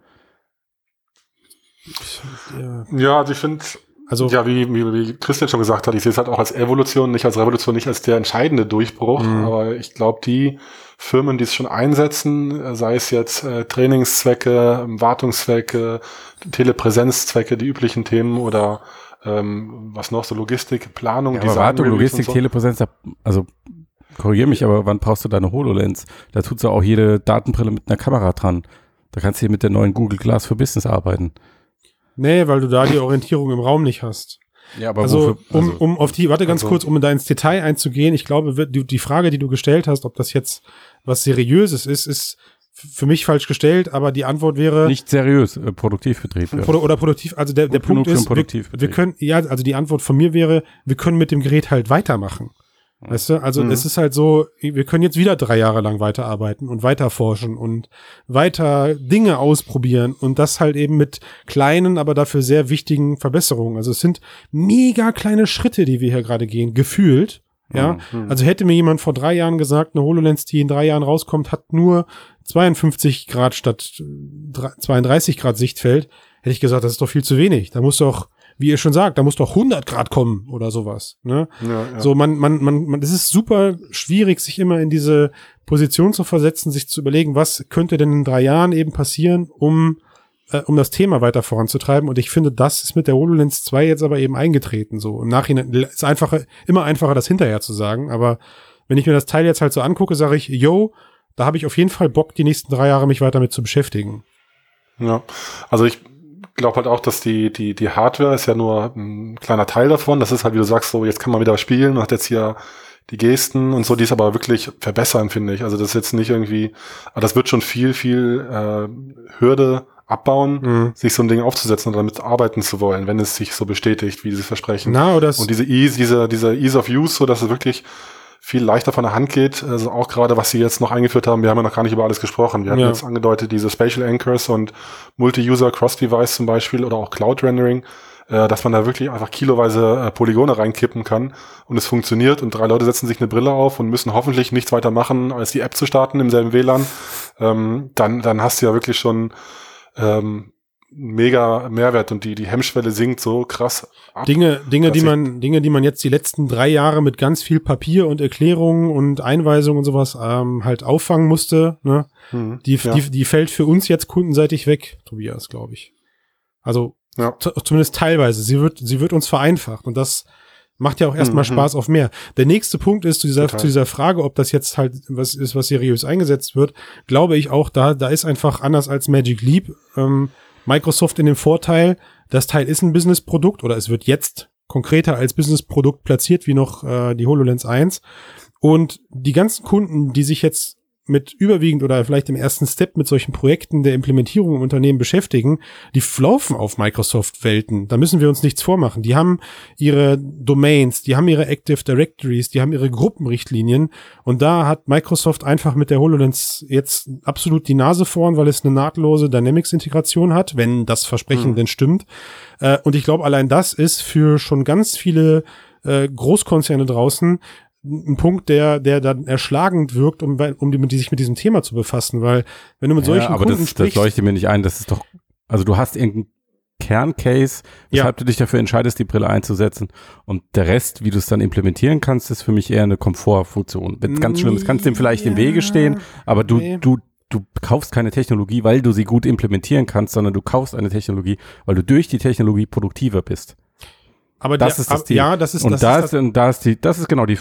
Ja, Ja, also ich finde, also ja, wie, wie, wie Christian schon gesagt hat, ich sehe es halt auch als Evolution, nicht als Revolution, nicht als der entscheidende Durchbruch. Mhm. Aber ich glaube, die Firmen, die es schon einsetzen, sei es jetzt äh, Trainingszwecke, Wartungszwecke, Telepräsenzzwecke, die üblichen Themen oder ähm, was noch so Logistik, Planung, Ja, Design, Wartung, Logistik, so. Telepräsenz, da- also korrigier mich, aber wann brauchst du deine HoloLens? Da tut so auch jede Datenbrille mit einer Kamera dran. Da kannst du hier mit der neuen Google Glass für Business arbeiten. Nee, weil du da die Orientierung im Raum nicht hast. Ja, aber Also, wofür, um, um auf die, warte ganz also- kurz, um da ins Detail einzugehen, ich glaube, die, die Frage, die du gestellt hast, ob das jetzt was Seriöses ist, ist für mich falsch gestellt, aber die Antwort wäre, nicht seriös, äh, Produktivbetrieb. Ja. Produ oder produktiv, also der, der Punkt ist, wir, wir können, ja, also die Antwort von mir wäre, wir können mit dem Gerät halt weitermachen. Weißt du, also Mhm. es ist halt so, wir können jetzt wieder drei Jahre lang weiterarbeiten und weiter forschen und weiter Dinge ausprobieren und das halt eben mit kleinen, aber dafür sehr wichtigen Verbesserungen. Also es sind mega kleine Schritte, die wir hier gerade gehen, gefühlt. Ja, Mhm. also hätte mir jemand vor drei Jahren gesagt, eine HoloLens, die in drei Jahren rauskommt, hat nur 52 Grad statt äh, dre- 32 Grad Sichtfeld, hätte ich gesagt, das ist doch viel zu wenig. Da muss doch, wie ihr schon sagt, da muss doch 100 Grad kommen oder sowas. Ne? Ja, ja. So, man, man, man, man, es ist super schwierig, sich immer in diese Position zu versetzen, sich zu überlegen, was könnte denn in drei Jahren eben passieren, um, äh, um das Thema weiter voranzutreiben. Und ich finde, das ist mit der HoloLens 2 jetzt aber eben eingetreten. So im Nachhinein ist einfacher, immer einfacher, das hinterher zu sagen. Aber wenn ich mir das Teil jetzt halt so angucke, sage ich, yo, da habe ich auf jeden Fall Bock, die nächsten drei Jahre mich weiter mit zu beschäftigen. Ja, also ich glaube halt auch, dass die, die, die Hardware ist ja nur ein kleiner Teil davon. Das ist halt, wie du sagst, so jetzt kann man wieder spielen und hat jetzt hier die Gesten und so, die ist aber wirklich verbessern, finde ich. Also das ist jetzt nicht irgendwie, aber das wird schon viel, viel äh, Hürde abbauen, Mhm. sich so ein Ding aufzusetzen und damit arbeiten zu wollen, wenn es sich so bestätigt, wie sie es versprechen. Na, oder Und diese Ease, diese, diese Ease of Use, so dass es wirklich viel leichter von der Hand geht. Also auch gerade, was sie jetzt noch eingeführt haben, wir haben ja noch gar nicht über alles gesprochen. Wir Ja. jetzt angedeutet, diese Spatial Anchors und Multi-User Cross-Device zum Beispiel oder auch Cloud-Rendering, äh, dass man da wirklich einfach kiloweise äh, Polygone reinkippen kann und es funktioniert und drei Leute setzen sich eine Brille auf und müssen hoffentlich nichts weiter machen, als die App zu starten im selben WLAN. Ähm, dann, dann hast du ja wirklich schon ähm, mega Mehrwert und die, die Hemmschwelle sinkt so krass ab. Dinge, Dinge, die man, Dinge, die man jetzt die letzten drei Jahre mit ganz viel Papier und Erklärungen und Einweisungen und sowas ähm, halt auffangen musste, ne? Mhm. Die, Ja. die, die fällt für uns jetzt kundenseitig weg, Tobias, glaube ich. Also Ja. zumindest teilweise. Sie wird, sie wird uns vereinfacht und das macht ja auch erstmal Mhm. Spaß auf mehr. Der nächste Punkt ist zu dieser, Total. zu dieser Frage, ob das jetzt halt was ist, was seriös eingesetzt wird, glaube ich auch, da, da ist einfach anders als Magic Leap ähm, Microsoft in dem Vorteil, das Teil ist ein Businessprodukt oder es wird jetzt konkreter als Businessprodukt platziert wie noch äh, die HoloLens 1 und die ganzen Kunden, die sich jetzt mit überwiegend oder vielleicht im ersten Step mit solchen Projekten der Implementierung im Unternehmen beschäftigen, die laufen auf Microsoft-Welten. Da müssen wir uns nichts vormachen. Die haben ihre Domains, die haben ihre Active Directories, die haben ihre Gruppenrichtlinien und da hat Microsoft einfach mit der HoloLens jetzt absolut die Nase vorn, weil es eine nahtlose Dynamics-Integration hat, wenn das Versprechen denn stimmt. Äh, und ich glaube, allein das ist für schon ganz viele äh, Großkonzerne draußen ein Punkt, der, der dann erschlagend wirkt, um, um die, die sich mit diesem Thema zu befassen, weil wenn du mit solchen ja, aber Kunden das, das sprichst, leuchtet mir nicht ein. Das ist doch, also du hast irgendeinen Kerncase, Ja. weshalb du dich dafür entscheidest, die Brille einzusetzen. Und der Rest, wie du es dann implementieren kannst, ist für mich eher eine Komfortfunktion. Wenn ganz schlimm ist, kannst dem vielleicht im Wege stehen, aber du, Nee. du, du kaufst keine Technologie, weil du sie gut implementieren kannst, sondern du kaufst eine Technologie, weil du durch die Technologie produktiver bist. aber Das der, ist das ab- Ziel. Ja, das ist, und das, da ist ist, und da ist die, das ist genau die,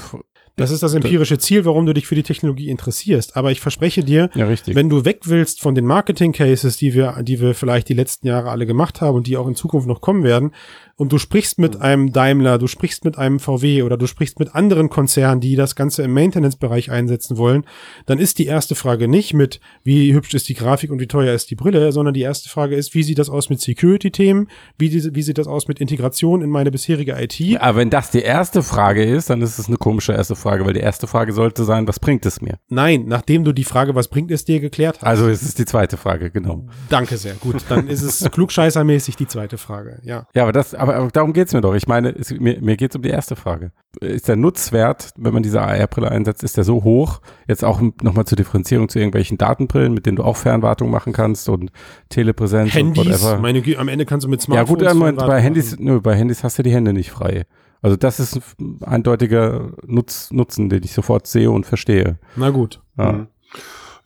das ist das empirische Ziel, warum du dich für die Technologie interessierst. Aber ich verspreche dir, ja wenn du weg willst von den Marketing-Cases, die wir, die wir vielleicht die letzten Jahre alle gemacht haben und die auch in Zukunft noch kommen werden, und du sprichst mit einem Daimler, du sprichst mit einem VW oder du sprichst mit anderen Konzernen, die das Ganze im Maintenance-Bereich einsetzen wollen, dann ist die erste Frage nicht mit, wie hübsch ist die Grafik und wie teuer ist die Brille, sondern die erste Frage ist, wie sieht das aus mit Security-Themen, wie, wie sieht das aus mit Integration in meine bisherige IT? aber wenn das die erste Frage ist, dann ist es eine komische erste Frage, weil die erste Frage sollte sein, was bringt es mir? Nein, nachdem du die Frage, was bringt es dir, geklärt hast. Also es ist die zweite Frage, genau. Danke sehr. Gut, dann ist es klugscheißermäßig die zweite Frage. Ja. Ja, aber das, aber, aber darum geht's mir doch. Ich meine, es, mir, mir geht's um die erste Frage. Ist der Nutzwert, wenn man diese AR-Brille einsetzt, ist der so hoch? Jetzt auch nochmal zur Differenzierung zu irgendwelchen Datenbrillen, mit denen du auch Fernwartung machen kannst und Telepräsenz Handys, und whatever. meine am Ende kannst du mit Ja Smartphones gut, im Moment, bei Handys, nö, bei Handys hast du die Hände nicht frei. Also das ist ein eindeutiger Nutz, Nutzen, den ich sofort sehe und verstehe. Na gut. Ja. Mhm.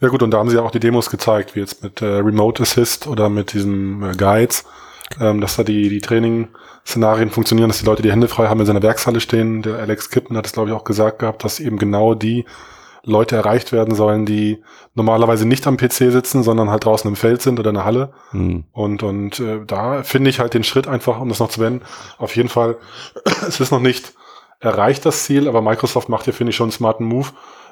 Ja gut, und da haben sie ja auch die Demos gezeigt, wie jetzt mit äh, Remote Assist oder mit diesen äh, Guides, ähm, dass da die, die Training-Szenarien funktionieren, dass die Leute die Hände frei haben, in der Werkshalle stehen. Der Alex Kippen hat es, glaube ich, auch gesagt gehabt, dass eben genau die Leute erreicht werden sollen, die normalerweise nicht am PC sitzen, sondern halt draußen im Feld sind oder in der Halle. Hm. Und, und äh, da finde ich halt den Schritt einfach, um das noch zu beenden, auf jeden Fall, (clears throat) es ist noch nicht erreicht, das Ziel, aber Microsoft macht hier, finde ich, schon einen smarten Move,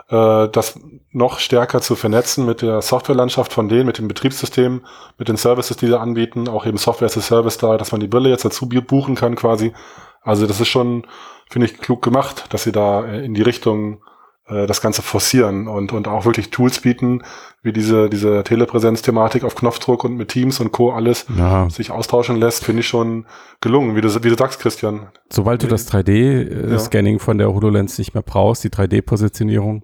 äh, das noch stärker zu vernetzen mit der Softwarelandschaft von denen, mit dem Betriebssystem, mit den Services, die sie anbieten, auch eben Software as a Service da, dass man die Brille jetzt dazu buchen kann quasi. Also das ist schon, finde ich, klug gemacht, dass sie da äh, in die Richtung äh, das Ganze forcieren und, und auch wirklich Tools bieten, wie diese, diese Telepräsenz-Thematik auf Knopfdruck und mit Teams und Co. alles Ja, sich austauschen lässt, finde ich schon gelungen, wie du, wie du sagst, Christian. sobald du das Ja. 3D-Scanning von der HoloLens nicht mehr brauchst, die 3D-Positionierung,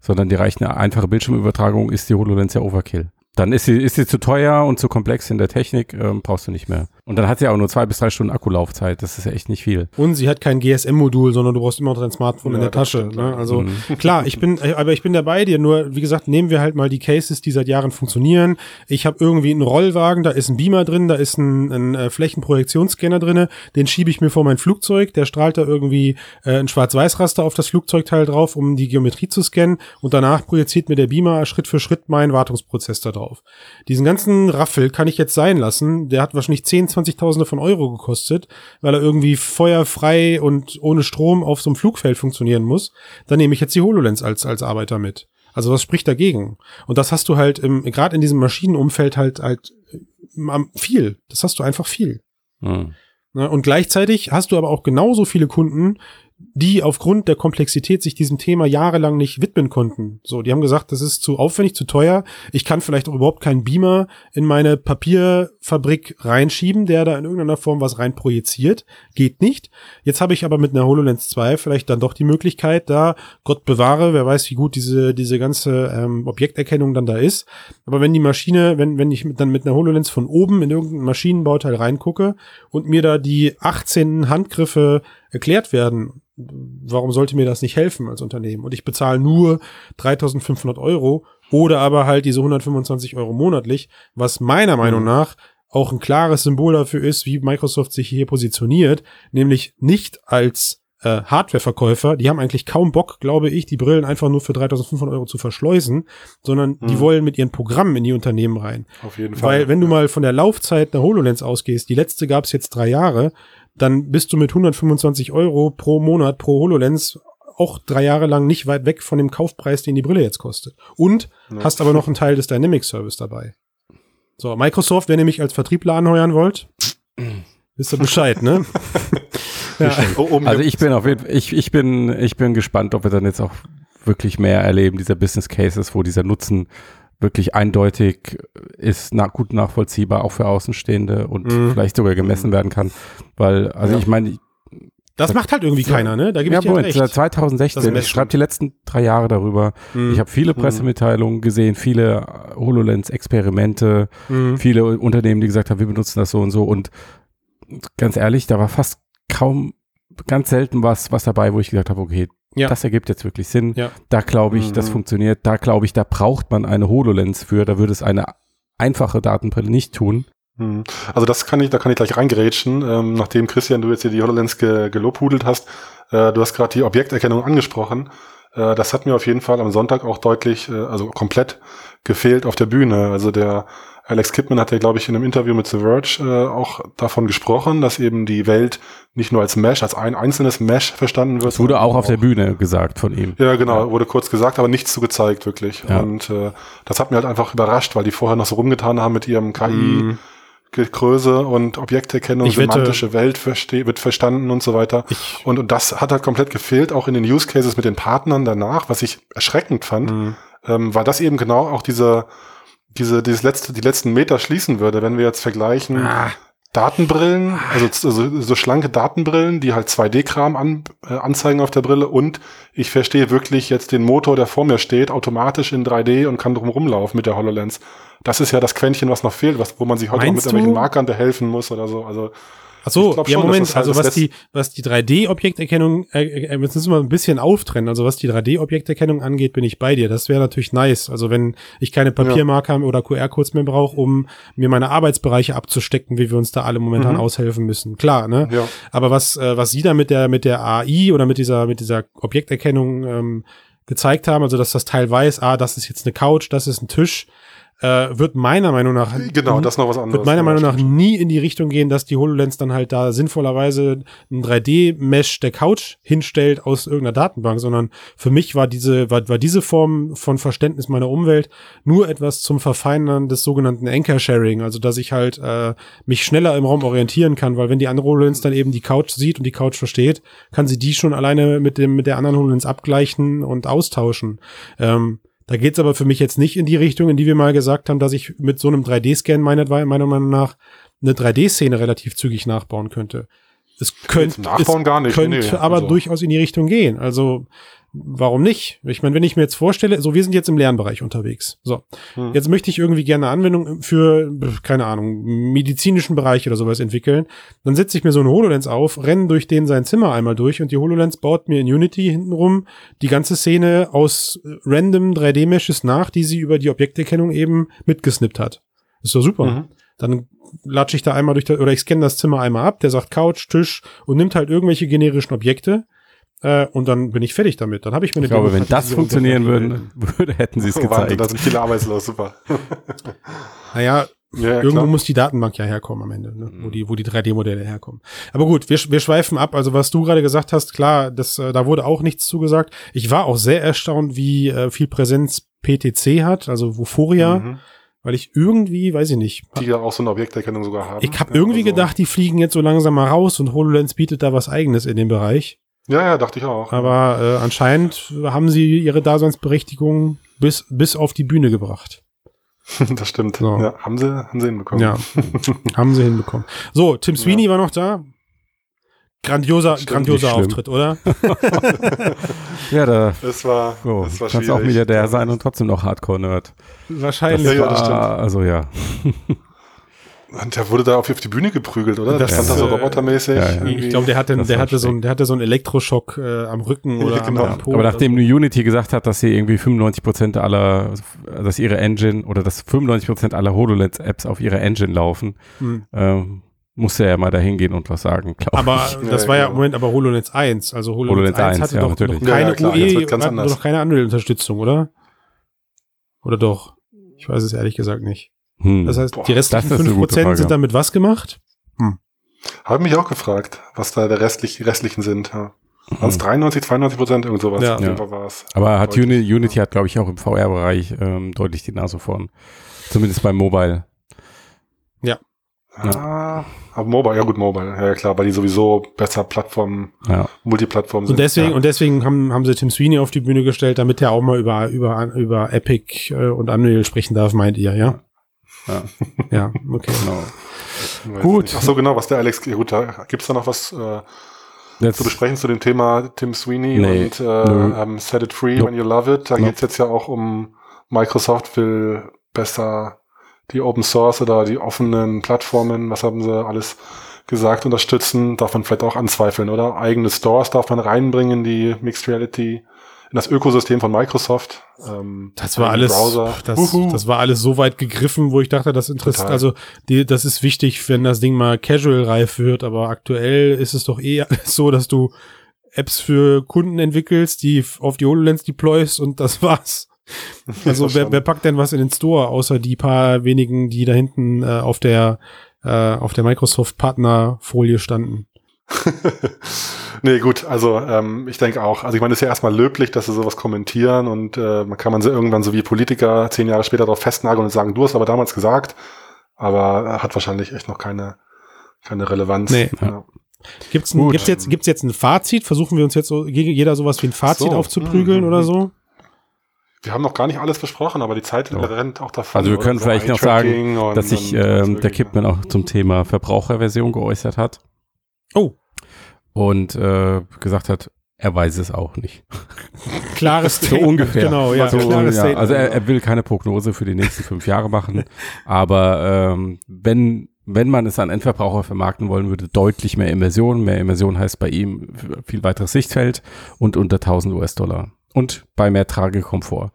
sondern die reicht eine einfache Bildschirmübertragung, ist die HoloLens ja Overkill. Dann ist sie, ist sie zu teuer und zu komplex in der Technik, ähm, brauchst du nicht mehr. Und dann hat sie auch nur zwei bis drei Stunden Akkulaufzeit. Das ist ja echt nicht viel. Und sie hat kein GSM-Modul, sondern du brauchst immer noch dein Smartphone in Ja, der das Tasche. stimmt, Ne? Also Mhm. klar, ich bin, aber ich bin da bei dir. Nur wie gesagt, nehmen wir halt mal die Cases, die seit Jahren funktionieren. Ich habe irgendwie einen Rollwagen, da ist ein Beamer drin, da ist ein, ein äh, Flächenprojektionsscanner drinne. Den schiebe ich mir vor mein Flugzeug. Der strahlt da irgendwie äh, ein Schwarz-Weiß-Raster auf das Flugzeugteil drauf, um die Geometrie zu scannen. Und danach projiziert mir der Beamer Schritt für Schritt meinen Wartungsprozess da drauf. Diesen ganzen Raffel kann ich jetzt sein lassen. Der hat wahrscheinlich 10, 20.000 von Euro gekostet, weil er irgendwie feuerfrei und ohne Strom auf so einem Flugfeld funktionieren muss. Dann nehme ich jetzt die HoloLens als, als Arbeiter mit. Also was spricht dagegen? Und das hast du halt im, gerade in diesem Maschinenumfeld halt, halt äh, viel. Das hast du einfach viel. Hm. Ne? Und gleichzeitig hast du aber auch genauso viele Kunden, die aufgrund der Komplexität sich diesem Thema jahrelang nicht widmen konnten. So, die haben gesagt, das ist zu aufwendig, zu teuer. Ich kann vielleicht auch überhaupt keinen Beamer in meine Papierfabrik reinschieben, der da in irgendeiner Form was rein projiziert. Geht nicht. Jetzt habe ich aber mit einer HoloLens 2 vielleicht dann doch die Möglichkeit, da, Gott bewahre, wer weiß, wie gut diese, diese ganze ähm, Objekterkennung dann da ist. Aber wenn die Maschine, wenn, wenn ich mit, dann mit einer HoloLens von oben in irgendein Maschinenbauteil reingucke und mir da die 18 Handgriffe erklärt werden, warum sollte mir das nicht helfen als Unternehmen? Und ich bezahle nur 3500 Euro oder aber halt diese 125 Euro monatlich, was meiner Meinung nach auch ein klares Symbol dafür ist, wie Microsoft sich hier positioniert, nämlich nicht als äh, Hardwareverkäufer, die haben eigentlich kaum Bock, glaube ich, die Brillen einfach nur für 3500 Euro zu verschleusen, sondern die Mhm. wollen mit ihren Programmen in die Unternehmen rein. Auf jeden Fall. Weil wenn du mal von der Laufzeit der HoloLens ausgehst, die letzte gab es jetzt drei Jahre, dann bist du mit 125 Euro pro Monat pro HoloLens auch drei Jahre lang nicht weit weg von dem Kaufpreis, den die Brille jetzt kostet. Und Ja. hast aber noch einen Teil des Dynamic Service dabei. So, Microsoft, wenn ihr mich als Vertriebler anheuern wollt, wisst ihr Bescheid, ne? (laughs) ja. Oh, Also ich bin auf jeden Fall, ich, ich bin, ich bin gespannt, ob wir dann jetzt auch wirklich mehr erleben, dieser Business Cases, wo dieser Nutzen wirklich eindeutig ist, na, gut nachvollziehbar, auch für Außenstehende und Mhm. vielleicht sogar gemessen werden kann. Weil, also Ja. ich meine, Das macht halt irgendwie keiner, ne? Da gebe ja, ich dir Moment, recht. seit Das 2016, Messen. ich schreibe die letzten drei Jahre darüber. Mhm. Ich habe viele Pressemitteilungen gesehen, viele HoloLens-Experimente, Mhm. viele Unternehmen, die gesagt haben, wir benutzen das so und so. Und ganz ehrlich, da war fast kaum, ganz selten was, was dabei, wo ich gesagt habe, okay, Ja. das ergibt jetzt wirklich Sinn. Ja. Da glaube ich, das Mhm. funktioniert. Da glaube ich, da braucht man eine HoloLens für. Da würde es eine einfache Datenbrille nicht tun. Hm. Also das kann ich, da kann ich gleich reingerätschen, ähm, nachdem Christian, du jetzt hier die HoloLens ge gelobhudelt hast. Äh, du hast gerade die Objekterkennung angesprochen. Äh, das hat mir auf jeden Fall am Sonntag auch deutlich, äh, also komplett gefehlt auf der Bühne. Also der Alex Kipman hat ja, glaube ich, in einem Interview mit The Verge äh, auch davon gesprochen, dass eben die Welt nicht nur als Mesh, als ein einzelnes Mesh verstanden wird. Das wurde auch auf der Bühne gesagt von ihm. Ja, genau, wurde kurz gesagt, aber nichts zu gezeigt, wirklich. Ja. Und äh, das hat mir halt einfach überrascht, weil die vorher noch so rumgetan haben mit ihrem KI. Mhm. Größe und Objekterkennung, Ich wette- semantische Welt verste wird verstanden und so weiter. Und, und das hat halt komplett gefehlt, auch in den Use Cases mit den Partnern danach, was ich erschreckend fand, Mhm. ähm, weil das eben genau auch diese, diese, dieses letzte, die letzten Meter schließen würde, wenn wir jetzt vergleichen Ah. Datenbrillen, also so, so schlanke Datenbrillen, die halt 2D-Kram an, äh, anzeigen auf der Brille und ich verstehe wirklich jetzt den Motor, der vor mir steht, automatisch in 3D und kann drum rumlaufen mit der HoloLens. Das ist ja das Quäntchen, was noch fehlt, was, wo man sich heute auch mit Meinst irgendwelchen? Markern behelfen muss oder so. Also Ach so, ja, schon, Moment, halt also was die, was die 3D-Objekterkennung, äh, äh, jetzt müssen wir ein bisschen auftrennen. Also was die 3D-Objekterkennung angeht, bin ich bei dir. Das wäre natürlich nice. Also wenn ich keine Papiermarker oder QR-Codes mehr brauche, um mir meine Arbeitsbereiche abzustecken, wie wir uns da alle momentan Mhm. aushelfen müssen. Klar, ne? ja. Aber was, äh, was sie da mit der, mit der AI oder mit dieser, mit dieser Objekterkennung ähm, gezeigt haben, also dass das Teil weiß, ah, das ist jetzt eine Couch, das ist ein Tisch, äh, wird meiner Meinung nach Genau, das noch was anderes. wird meiner Meinung nach nie in die Richtung gehen, dass die HoloLens dann halt da sinnvollerweise ein 3D-Mesh der Couch hinstellt aus irgendeiner Datenbank, sondern für mich war diese, war, war diese Form von Verständnis meiner Umwelt nur etwas zum Verfeinern des sogenannten Anchor-Sharing, also dass ich halt äh, mich schneller im Raum orientieren kann, weil wenn die andere HoloLens dann eben die Couch sieht und die Couch versteht, kann sie die schon alleine mit dem mit der anderen HoloLens abgleichen und austauschen. Ähm, da geht's aber für mich jetzt nicht in die Richtung, in die wir mal gesagt haben, dass ich mit so einem 3D-Scan meiner, meiner Meinung nach eine 3D-Szene relativ zügig nachbauen könnte. Es könnte, Nachbauen es gar nicht, könnte nee, aber also- durchaus in die Richtung gehen. Also warum nicht? Ich meine, wenn ich mir jetzt vorstelle, so wir sind jetzt im Lernbereich unterwegs. So, Hm. jetzt möchte ich irgendwie gerne eine Anwendung für, keine Ahnung, medizinischen Bereich oder sowas entwickeln. Dann setze ich mir so eine HoloLens auf, renne durch den sein Zimmer einmal durch und die HoloLens baut mir in Unity hintenrum die ganze Szene aus äh, random 3D-Meshes nach, die sie über die Objekterkennung eben mitgesnippt hat. Ist doch super. Mhm. Dann latsche ich da einmal durch, oder ich scanne das Zimmer einmal ab, der sagt Couch, Tisch und nimmt halt irgendwelche generischen Objekte äh, und dann bin ich fertig damit. Dann habe ich mir eine Ich glaube, wenn das funktionieren würde, würde hätten sie es (laughs) gezeigt. da sind viele arbeitslos, super. (laughs) Naja, Ja, ja, irgendwo klar. muss die Datenbank ja herkommen am Ende, ne? Mhm. wo die, wo die 3D-Modelle herkommen. Aber gut, wir, wir schweifen ab. Also was du gerade gesagt hast, klar, das, äh, da wurde auch nichts zugesagt. Ich war auch sehr erstaunt, wie äh, viel Präsenz PTC hat, also Vuforia, Mhm. weil ich irgendwie, weiß ich nicht, Die ja auch so eine Objekterkennung sogar haben. ich habe Ja, irgendwie also- gedacht, die fliegen jetzt so langsam mal raus und HoloLens bietet da was eigenes in dem Bereich. Ja, ja, dachte ich auch. Aber äh, anscheinend haben sie ihre Daseinsberechtigung bis, bis auf die Bühne gebracht. (laughs) das stimmt. So. Ja, haben sie, haben sie hinbekommen. Ja, (laughs) haben sie hinbekommen. So, Tim Sweeney war noch da. Grandioser, Stimmt, grandioser. Auftritt, oder? (laughs) Ja, da Das war, oh, das war kannst du auch schwierig. Milliardär sein und trotzdem noch Hardcore-Nerd. Wahrscheinlich. Ja, ja, das stimmt. Also ja. Und der wurde da auf auf die Bühne geprügelt, oder? Das, Das stand da so robotermäßig. ja, ja. Ich glaube, der hatte, Das der hatte so, ein, der hatte so einen Elektroschock äh, am Rücken oder Ja, genau. am Po. Aber nachdem so. Unity gesagt hat, dass sie irgendwie 95% aller, dass ihre Engine oder dass 95% aller HoloLens-Apps auf ihrer Engine laufen, Hm. ähm, musste er ja mal dahin gehen und was sagen, glaube Aber (laughs) das ja, war ja genau. im Moment aber HoloLens 1. Also HoloLens, HoloLens 1 1, hatte ja, doch natürlich. noch keine ja, klar, UE, hatte doch keine Unreal-Unterstützung, oder? Oder doch? Ich weiß es ehrlich gesagt nicht. Hm. Das heißt, Boah, die restlichen das ist eine gute 5% Frage. sind damit was gemacht? Habe mich auch gefragt, was da der restlich, restlichen sind. Ja. Waren es Hm. 93, 92 Prozent, irgend sowas. Ja. Auf jeden Ja. Fall war es. Aber hat Deutlich. Uni, Unity hat, glaube ich, auch im VR-Bereich ähm, deutlich die Nase vorn. Zumindest beim Mobile. Ah, aber Mobile, ja gut, Mobile. Ja, ja klar, weil die sowieso besser Plattform, Ja. Multiplattform sind. Und deswegen, ja. und deswegen haben, haben sie Tim Sweeney auf die Bühne gestellt, damit er auch mal über, über, über Epic äh, und Unreal sprechen darf, meint ihr, ja? Ja. (laughs) Ja, okay. Genau. Gut. Ach so, genau, was der Alex, ja gut, da gibt's da noch was äh, Jetzt, zu besprechen zu dem Thema Tim Sweeney Nee, und äh, nö. ähm, Set It Free Nope. When You Love It. Da Nope. geht's jetzt ja auch um Microsoft will besser die Open Source oder die offenen Plattformen, was haben sie alles gesagt, unterstützen. Darf man vielleicht auch anzweifeln, oder? Eigene Stores darf man reinbringen in die Mixed Reality, in das Ökosystem von Microsoft. Ähm, Das war alles, Browser. das, das war alles so weit gegriffen, wo ich dachte, das interessiert, also die, das ist wichtig, wenn das Ding mal casual reif wird, aber aktuell ist es doch eh (laughs) so, dass du Apps für Kunden entwickelst, die auf die HoloLens deployst und das (laughs) war's. Also wer, wer packt denn was in den Store, außer die paar wenigen, die da hinten äh, auf der äh, auf der Microsoft Partnerfolie standen? (laughs) nee, gut, also ähm, ich denke auch. Also ich meine, es ist ja erstmal löblich, dass sie sowas kommentieren und äh, man kann man sie irgendwann so wie Politiker zehn Jahre später darauf festnageln und sagen, du hast aber damals gesagt, aber hat wahrscheinlich echt noch keine, keine Relevanz. Nee. Ja. Gibt's, ein, Gut. gibt's jetzt gibt's jetzt ein Fazit? Versuchen wir uns jetzt so gegen jeder sowas wie ein Fazit So. aufzuprügeln Mhm. oder so? Wir haben noch gar nicht alles besprochen, aber die Zeit Ja. rennt auch davon. Also wir können So vielleicht noch sagen, und- dass sich ähm, der. Kipman auch zum Thema Verbraucherversion geäußert hat Oh, und äh, gesagt hat, er weiß es auch nicht. (laughs) klares So Statement. ungefähr. Genau, ja, so, klares ja, also er, er will keine Prognose für die nächsten fünf Jahre machen, (laughs) aber ähm, wenn wenn man es an Endverbraucher vermarkten wollen würde, deutlich mehr Immersion. Mehr Immersion heißt bei ihm viel weiteres Sichtfeld und unter 1000 US-Dollar. Und bei mehr Tragekomfort.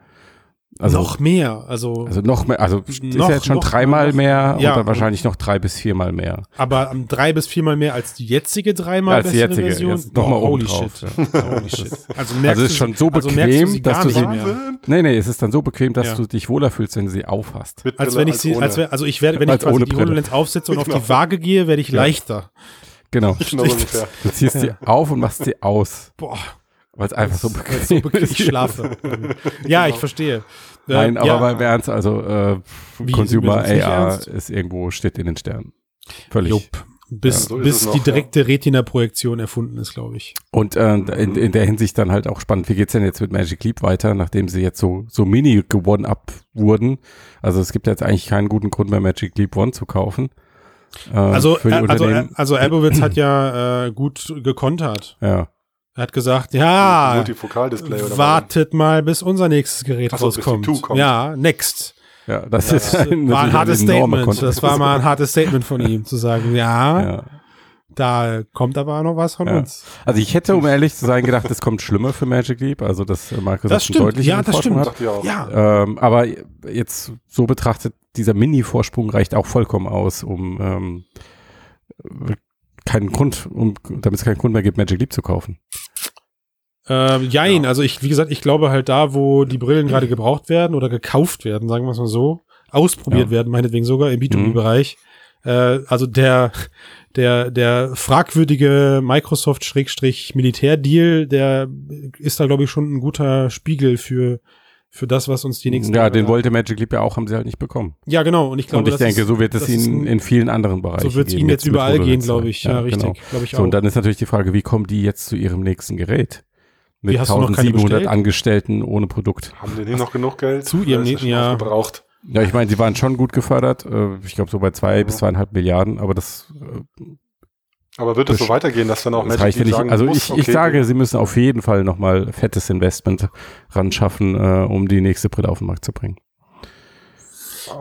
Also noch mehr. Also, Also noch mehr, also ist Noch- ja jetzt schon noch- dreimal noch- mehr ja. und dann wahrscheinlich noch drei bis viermal mehr. aber am drei bis viermal mehr als die jetzige dreimal Als die bessere jetzige, Version. jetzt noch mal Boah, oben holy drauf, shit. Holy shit. Also, merkst Also es ist du- schon so also bequem, sie dass du sie- mehr. Nee, nee, es ist dann so bequem, dass Ja. du dich wohler fühlst, wenn du sie aufhast. Mit Als Brille, wenn ich sie, ohne. als wär, also ich werde, wenn Als ich quasi die Brille. HoloLens aufsetze und auf Genau. die Waage gehe, werde ich leichter. Genau. Genau so ungefähr. Du ziehst sie (laughs) auf und machst sie aus, Boah, weil es einfach so bequem ich so bequem ist. ich schlafe. (laughs) ja, ich verstehe. Äh, Nein, aber ja, mal im Ernst, also äh, Wie, Consumer AR ernst? ist irgendwo, steht in den Sternen. Völlig. Jupp. Bis, Ja, so bis noch, die ja. direkte Retina-Projektion erfunden ist, glaube ich. Und äh, in, in der Hinsicht dann halt auch spannend, wie geht's denn jetzt mit Magic Leap weiter, nachdem sie jetzt so, so mini gewonnen up wurden? Also es gibt jetzt eigentlich keinen guten Grund mehr, Magic Leap One zu kaufen. Äh, Also, für die äh, also, äh, also Abowitz hat ja äh, gut gekontert. ja. Er hat gesagt, ja, Multifokaldisplay oder wartet mal, bis unser nächstes Gerät Ach so, bis die rauskommt. Kommt. Ja, next. Ja, das Das (laughs) ist ein, war ein hartes Statement. Das war mal ein hartes Statement von ihm, zu sagen, ja, Ja. da kommt aber noch was von Ja. uns. Also ich hätte, um ehrlich zu sein, gedacht, es kommt schlimmer für Magic Leap, also dass äh, Microsoft Das stimmt. einen deutlichen Ja, das Vorsprung stimmt. hat. Auch. Ja, Ähm, aber jetzt so betrachtet, dieser Mini-Vorsprung reicht auch vollkommen aus, um ähm, keinen Grund, um, damit es keinen Grund mehr gibt, Magic Leap zu kaufen. äh, jein. Also ich, wie gesagt, ich glaube halt da, wo die Brillen gerade gebraucht werden oder gekauft werden, sagen wir es mal so, ausprobiert Ja. werden, meinetwegen sogar im Mhm. B2B-Bereich. Äh, also der, der, der fragwürdige Microsoft-Militärdeal, der ist da, glaube ich, schon ein guter Spiegel für, für das, was uns die nächsten Ja, Jahre den wollte Magic Leap ja auch, haben sie halt nicht bekommen. Ja, genau. Und ich glaube, und ich das denke, ist, so wird es ihnen in vielen anderen Bereichen so wird es ihnen jetzt überall gehen, glaube ich. Ja, richtig. Genau. Glaube ich So, auch. und dann ist natürlich die Frage, wie kommen die jetzt zu ihrem nächsten Gerät? Mit Wie, hast du noch keine 1700 bestellt? Angestellten ohne Produkt. Haben die nicht noch genug Geld? Zu ihrem nächsten Jahr. aufgebraucht? Ja, ich meine, sie waren schon gut gefördert. äh, Ich glaube so bei zwei bis zweieinhalb Milliarden, aber das, äh, Aber wird es so weitergehen, dass dann auch das ja nicht. sagen Also muss, ich, ich okay, sage, sie müssen auf jeden Fall nochmal fettes Investment ran schaffen, äh, um die nächste Brille auf den Markt zu bringen.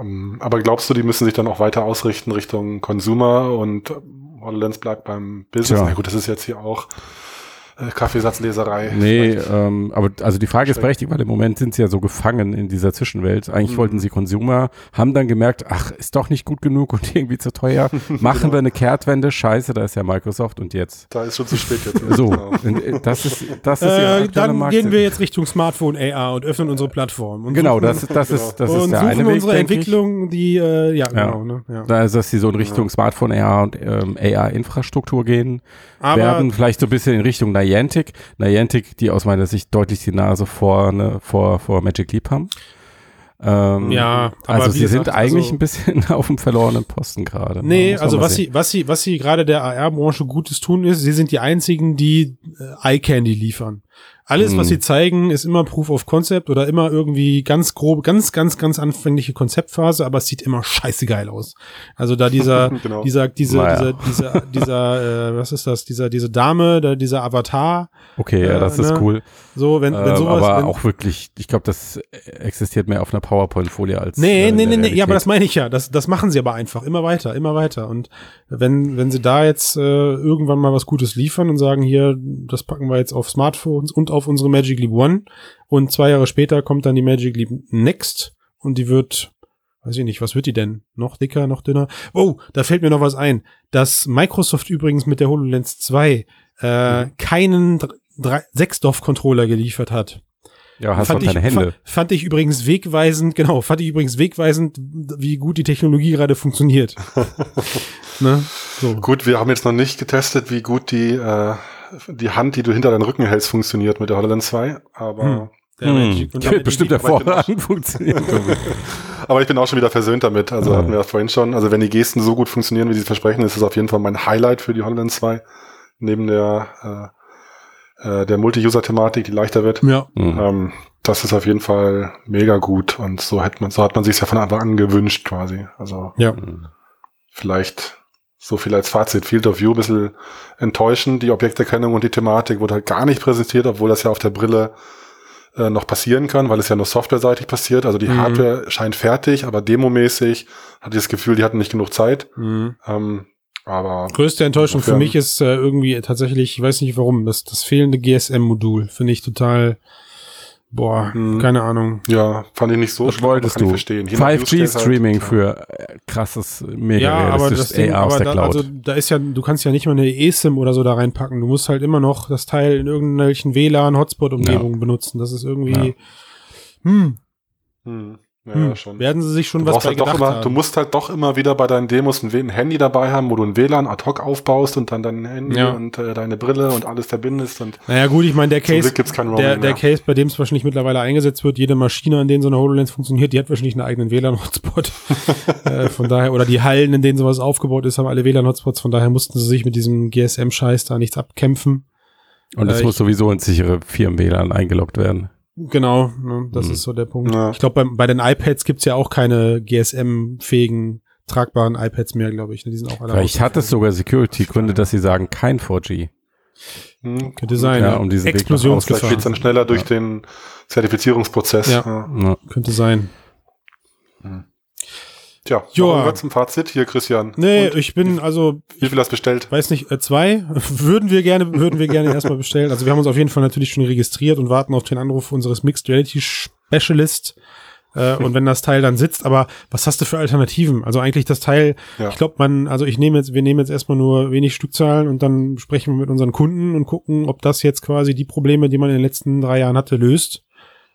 ähm, aber glaubst du, die müssen sich dann auch weiter ausrichten Richtung Consumer und HoloLens bleibt beim Business? Tja. Na gut, das ist jetzt hier auch Kaffeesatzleserei. Nee, ähm, aber also die Frage ist berechtigt, weil im Moment sind sie ja so gefangen in dieser Zwischenwelt. Eigentlich Mhm. wollten sie Consumer, haben dann gemerkt, ach, ist doch nicht gut genug und (laughs) irgendwie zu teuer. (laughs) Machen Genau. wir eine Kehrtwende, scheiße, da ist ja Microsoft und jetzt. Da ist schon zu spät jetzt. (laughs) So, Genau. das ist, das ist Äh, dann Markt- gehen wir jetzt Richtung Smartphone AR und öffnen unsere Plattform. Und Genau, das, das Genau. ist, das und ist der suchen eine Weg, unsere. Entwicklung, die, äh, ja, Ja. genau. Ne? Ja. Da ist, dass sie so in Richtung Smartphone AR und ähm, AR-Infrastruktur gehen Aber werden, vielleicht so ein bisschen in Richtung Niantic. Niantic, die aus meiner Sicht deutlich die Nase vor, ne, vor, vor Magic Leap haben. Ähm, Ja, aber also sie gesagt, sind eigentlich also- ein bisschen (laughs) auf dem verlorenen Posten gerade. Nee, Muss man also was sehen. sie, was sie, was sie gerade der AR-Branche Gutes tun ist, sie sind die einzigen, die äh, Eye Candy liefern. Alles, was Hm. sie zeigen, ist immer Proof of Concept oder immer irgendwie ganz grob, ganz, ganz, ganz anfängliche Konzeptphase, aber es sieht immer scheiße geil aus. Also da dieser, (laughs) Genau. dieser, diese, Naja. dieser, dieser, (laughs) dieser, äh, was ist das, dieser, diese Dame, da, dieser Avatar, Okay, ja, äh, das ist ne? cool. so, wenn, wenn Ähm, sowas, aber wenn, auch wirklich, ich glaube, das existiert mehr auf einer PowerPoint-Folie als. Nee, äh, nee, nee, nee, ja, aber das meine ich ja. Das, das machen sie aber einfach. Immer weiter, immer weiter. Und wenn, wenn sie da jetzt äh, irgendwann mal was Gutes liefern und sagen, hier, das packen wir jetzt auf Smartphones und auf unsere Magic Leap One und zwei Jahre später kommt dann die Magic Leap Next und die wird, weiß ich nicht, was wird die denn? Noch dicker, noch dünner? Oh, da fällt mir noch was ein. Dass Microsoft übrigens mit der HoloLens 2 äh, keinen 6-DOF-Controller geliefert hat. Ja, hast du Fand keine ich, Hände. fa- Fand ich übrigens wegweisend, genau, fand ich übrigens wegweisend, wie gut die Technologie gerade funktioniert. (laughs) ne? So. Gut, wir haben jetzt noch nicht getestet, wie gut die, äh, die Hand, die du hinter deinen Rücken hältst, funktioniert mit der HoloLens 2. Aber, Hm. Der Hm, wird der bestimmt Magic- hervorragend funktionieren. (laughs) aber ich bin auch schon wieder versöhnt damit. Also Ja. hatten wir ja vorhin schon. Also wenn die Gesten so gut funktionieren, wie sie versprechen, ist es auf jeden Fall mein Highlight für die HoloLens 2. Neben der, äh, äh, der Multi-User-Thematik, die leichter wird. Ja, Hm. Ähm, das ist auf jeden Fall mega gut. Und so hat man, so hat man sich ja von Anfang an gewünscht, quasi. Also ja. Hm. vielleicht so viel als Fazit. Field of View ein bisschen enttäuschend. Die Objekterkennung und die Thematik wurde halt gar nicht präsentiert, obwohl das ja auf der Brille äh, noch passieren kann, weil es ja nur softwareseitig passiert. Also die Mhm. Hardware scheint fertig, aber demomäßig hatte ich das Gefühl, die hatten nicht genug Zeit. Mhm. Ähm, aber Größte Enttäuschung für mich ist äh, irgendwie tatsächlich, ich weiß nicht warum, das, das fehlende GSM-Modul finde ich total Boah, Hm. keine Ahnung. Ja, fand ich nicht so Was schlimm, wolltest du? verstehen. Je nach Use Case 5G-Streaming halt, für äh, krasses, mega Ja, aber das realistisches Ding, AR aus aber der da, Cloud. also da ist ja, du kannst ja nicht mal eine eSIM oder so da reinpacken. Du musst halt immer noch das Teil in irgendwelchen WLAN-Hotspot-Umgebungen benutzen. Das ist irgendwie, hm, Hm, ja, hm, ja, schon. werden sie sich schon Du, was bei halt doch gedacht immer, haben. du musst halt doch immer wieder bei deinen Demos ein, ein Handy dabei haben, wo du ein WLAN ad hoc aufbaust und dann dein Handy Ja. und äh, deine Brille und alles verbindest und naja gut, ich meine, der Case, der, der. Case, bei dem es wahrscheinlich mittlerweile eingesetzt wird, jede Maschine, an denen so eine HoloLens funktioniert, die hat wahrscheinlich einen eigenen WLAN-Hotspot. (laughs) äh, von daher, oder die Hallen, in denen sowas aufgebaut ist, haben alle WLAN-Hotspots. Von daher mussten sie sich mit diesem GSM-Scheiß da nichts abkämpfen. Und es äh, muss sowieso ins sichere Firmen-WLAN eingeloggt werden. Genau, ne, das Mhm. ist so der Punkt. Ja. Ich glaube, bei, bei den iPads gibt's ja auch keine GSM-fähigen, tragbaren iPads mehr, glaube ich. ne, Die sind auch alle Vielleicht hat es sogar Security-Gründe, dass sie sagen, kein 4G. Hm, Könnte sein, Ja, ja. um diesen nach Vielleicht Explosionsgefahr. geht's dann schneller durch den Zertifizierungsprozess. Ja. Ja. Könnte sein. Tja, machen wir zum Fazit hier, Christian. Nee, Und ich bin also, wie viel hast du bestellt? weiß nicht, äh, zwei (laughs) würden wir gerne, würden wir gerne erstmal bestellen. Also wir haben uns auf jeden Fall natürlich schon registriert und warten auf den Anruf unseres Mixed Reality Specialist. Äh, und wenn das Teil dann sitzt, aber was hast du für Alternativen? Also eigentlich das Teil, Ja. ich glaube, man, also ich nehme jetzt, wir nehmen jetzt erstmal nur wenig Stückzahlen und dann sprechen wir mit unseren Kunden und gucken, ob das jetzt quasi die Probleme, die man in den letzten drei Jahren hatte, löst.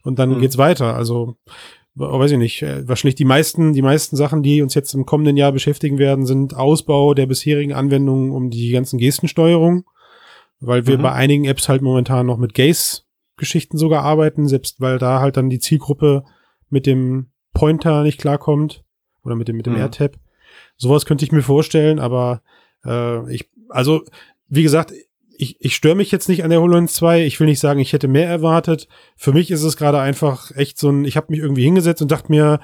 Und dann Mhm. geht's weiter. Also weiß ich nicht, äh, wahrscheinlich die meisten, die meisten Sachen, die uns jetzt im kommenden Jahr beschäftigen werden, sind Ausbau der bisherigen Anwendungen um die ganzen Gestensteuerung, weil wir Mhm. bei einigen Apps halt momentan noch mit Gaze-Geschichten sogar arbeiten, selbst weil da halt dann die Zielgruppe mit dem Pointer nicht klarkommt oder mit dem, mit dem Mhm. AirTab. Sowas könnte ich mir vorstellen, aber äh, ich, also wie gesagt, ich, ich störe mich jetzt nicht an der HoloLens 2. Ich will nicht sagen, ich hätte mehr erwartet. Für mich ist es gerade einfach echt so ein, ich habe mich irgendwie hingesetzt und dachte mir,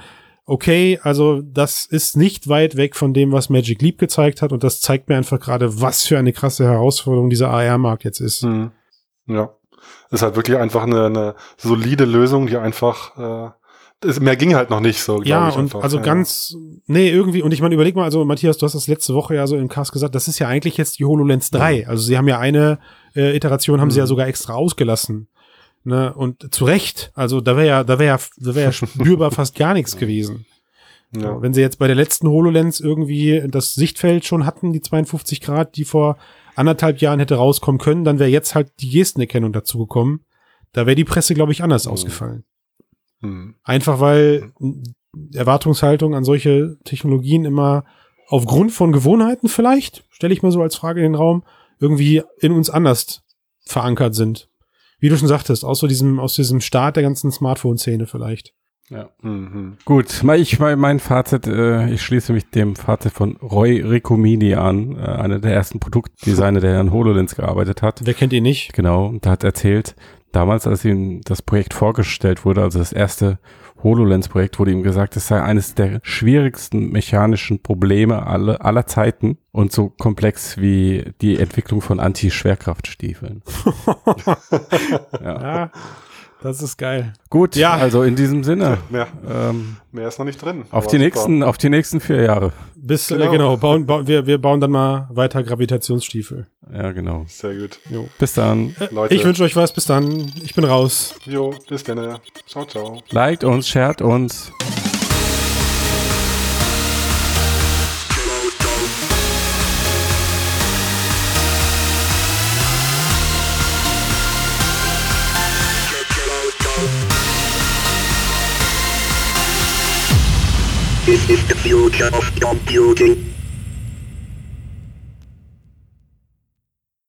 okay, also das ist nicht weit weg von dem, was Magic Leap gezeigt hat und das zeigt mir einfach gerade, was für eine krasse Herausforderung dieser AR-Markt jetzt ist. Hm. Ja. Ist halt wirklich einfach eine, eine solide Lösung, die einfach, äh, mehr ging halt noch nicht so, Ja, ich und einfach. also ja. ganz, nee, irgendwie, und ich meine, überleg mal, also Matthias, du hast das letzte Woche ja so im Cast gesagt, das ist ja eigentlich jetzt die HoloLens 3. Also sie haben ja eine äh, Iteration, haben sie ja Mhm. sogar extra ausgelassen. Ne? Und zu Recht, also da wäre ja, da wäre ja, da wäre ja (laughs) spürbar fast gar nichts gewesen. Ja. Wenn sie jetzt bei der letzten HoloLens irgendwie das Sichtfeld schon hatten, die 52 Grad, die vor anderthalb Jahren hätte rauskommen können, dann wäre jetzt halt die Gestenerkennung dazugekommen. Da wäre die Presse, glaube ich, anders Mhm. ausgefallen. Hm. Einfach weil Erwartungshaltung an solche Technologien immer aufgrund von Gewohnheiten vielleicht, stelle ich mal so als Frage in den Raum, irgendwie in uns anders verankert sind. Wie du schon sagtest, aus so diesem, aus diesem Start der ganzen Smartphone-Szene vielleicht. Ja. Mhm. Gut, mal ich mein, mein Fazit, äh, ich schließe mich dem Fazit von Roy Ricomini an, äh, einer der ersten Produktdesigner, der an HoloLens gearbeitet hat. Wer kennt ihn nicht? Genau, und da hat erzählt, damals, als ihm das Projekt vorgestellt wurde, also das erste HoloLens-Projekt, wurde ihm gesagt, es sei eines der schwierigsten mechanischen Probleme alle, aller Zeiten und so komplex wie die Entwicklung von Anti-Schwerkraftstiefeln. (laughs) ja. Ja, das ist geil. Gut, Ja. also in diesem Sinne, Mehr, ähm, mehr ist noch nicht drin. auf die nächsten, auf die nächsten vier Jahre. Bis, genau, Genau. äh, genau bauen, bauen, wir, wir bauen dann mal weiter Gravitationsstiefel. Ja, genau. Sehr gut. Jo. Bis dann. Äh, Leute. Ich wünsche euch was. Bis dann. Ich bin raus. Jo, bis dann. Ciao, ciao. Liked uns, shared uns. Is the future of computing.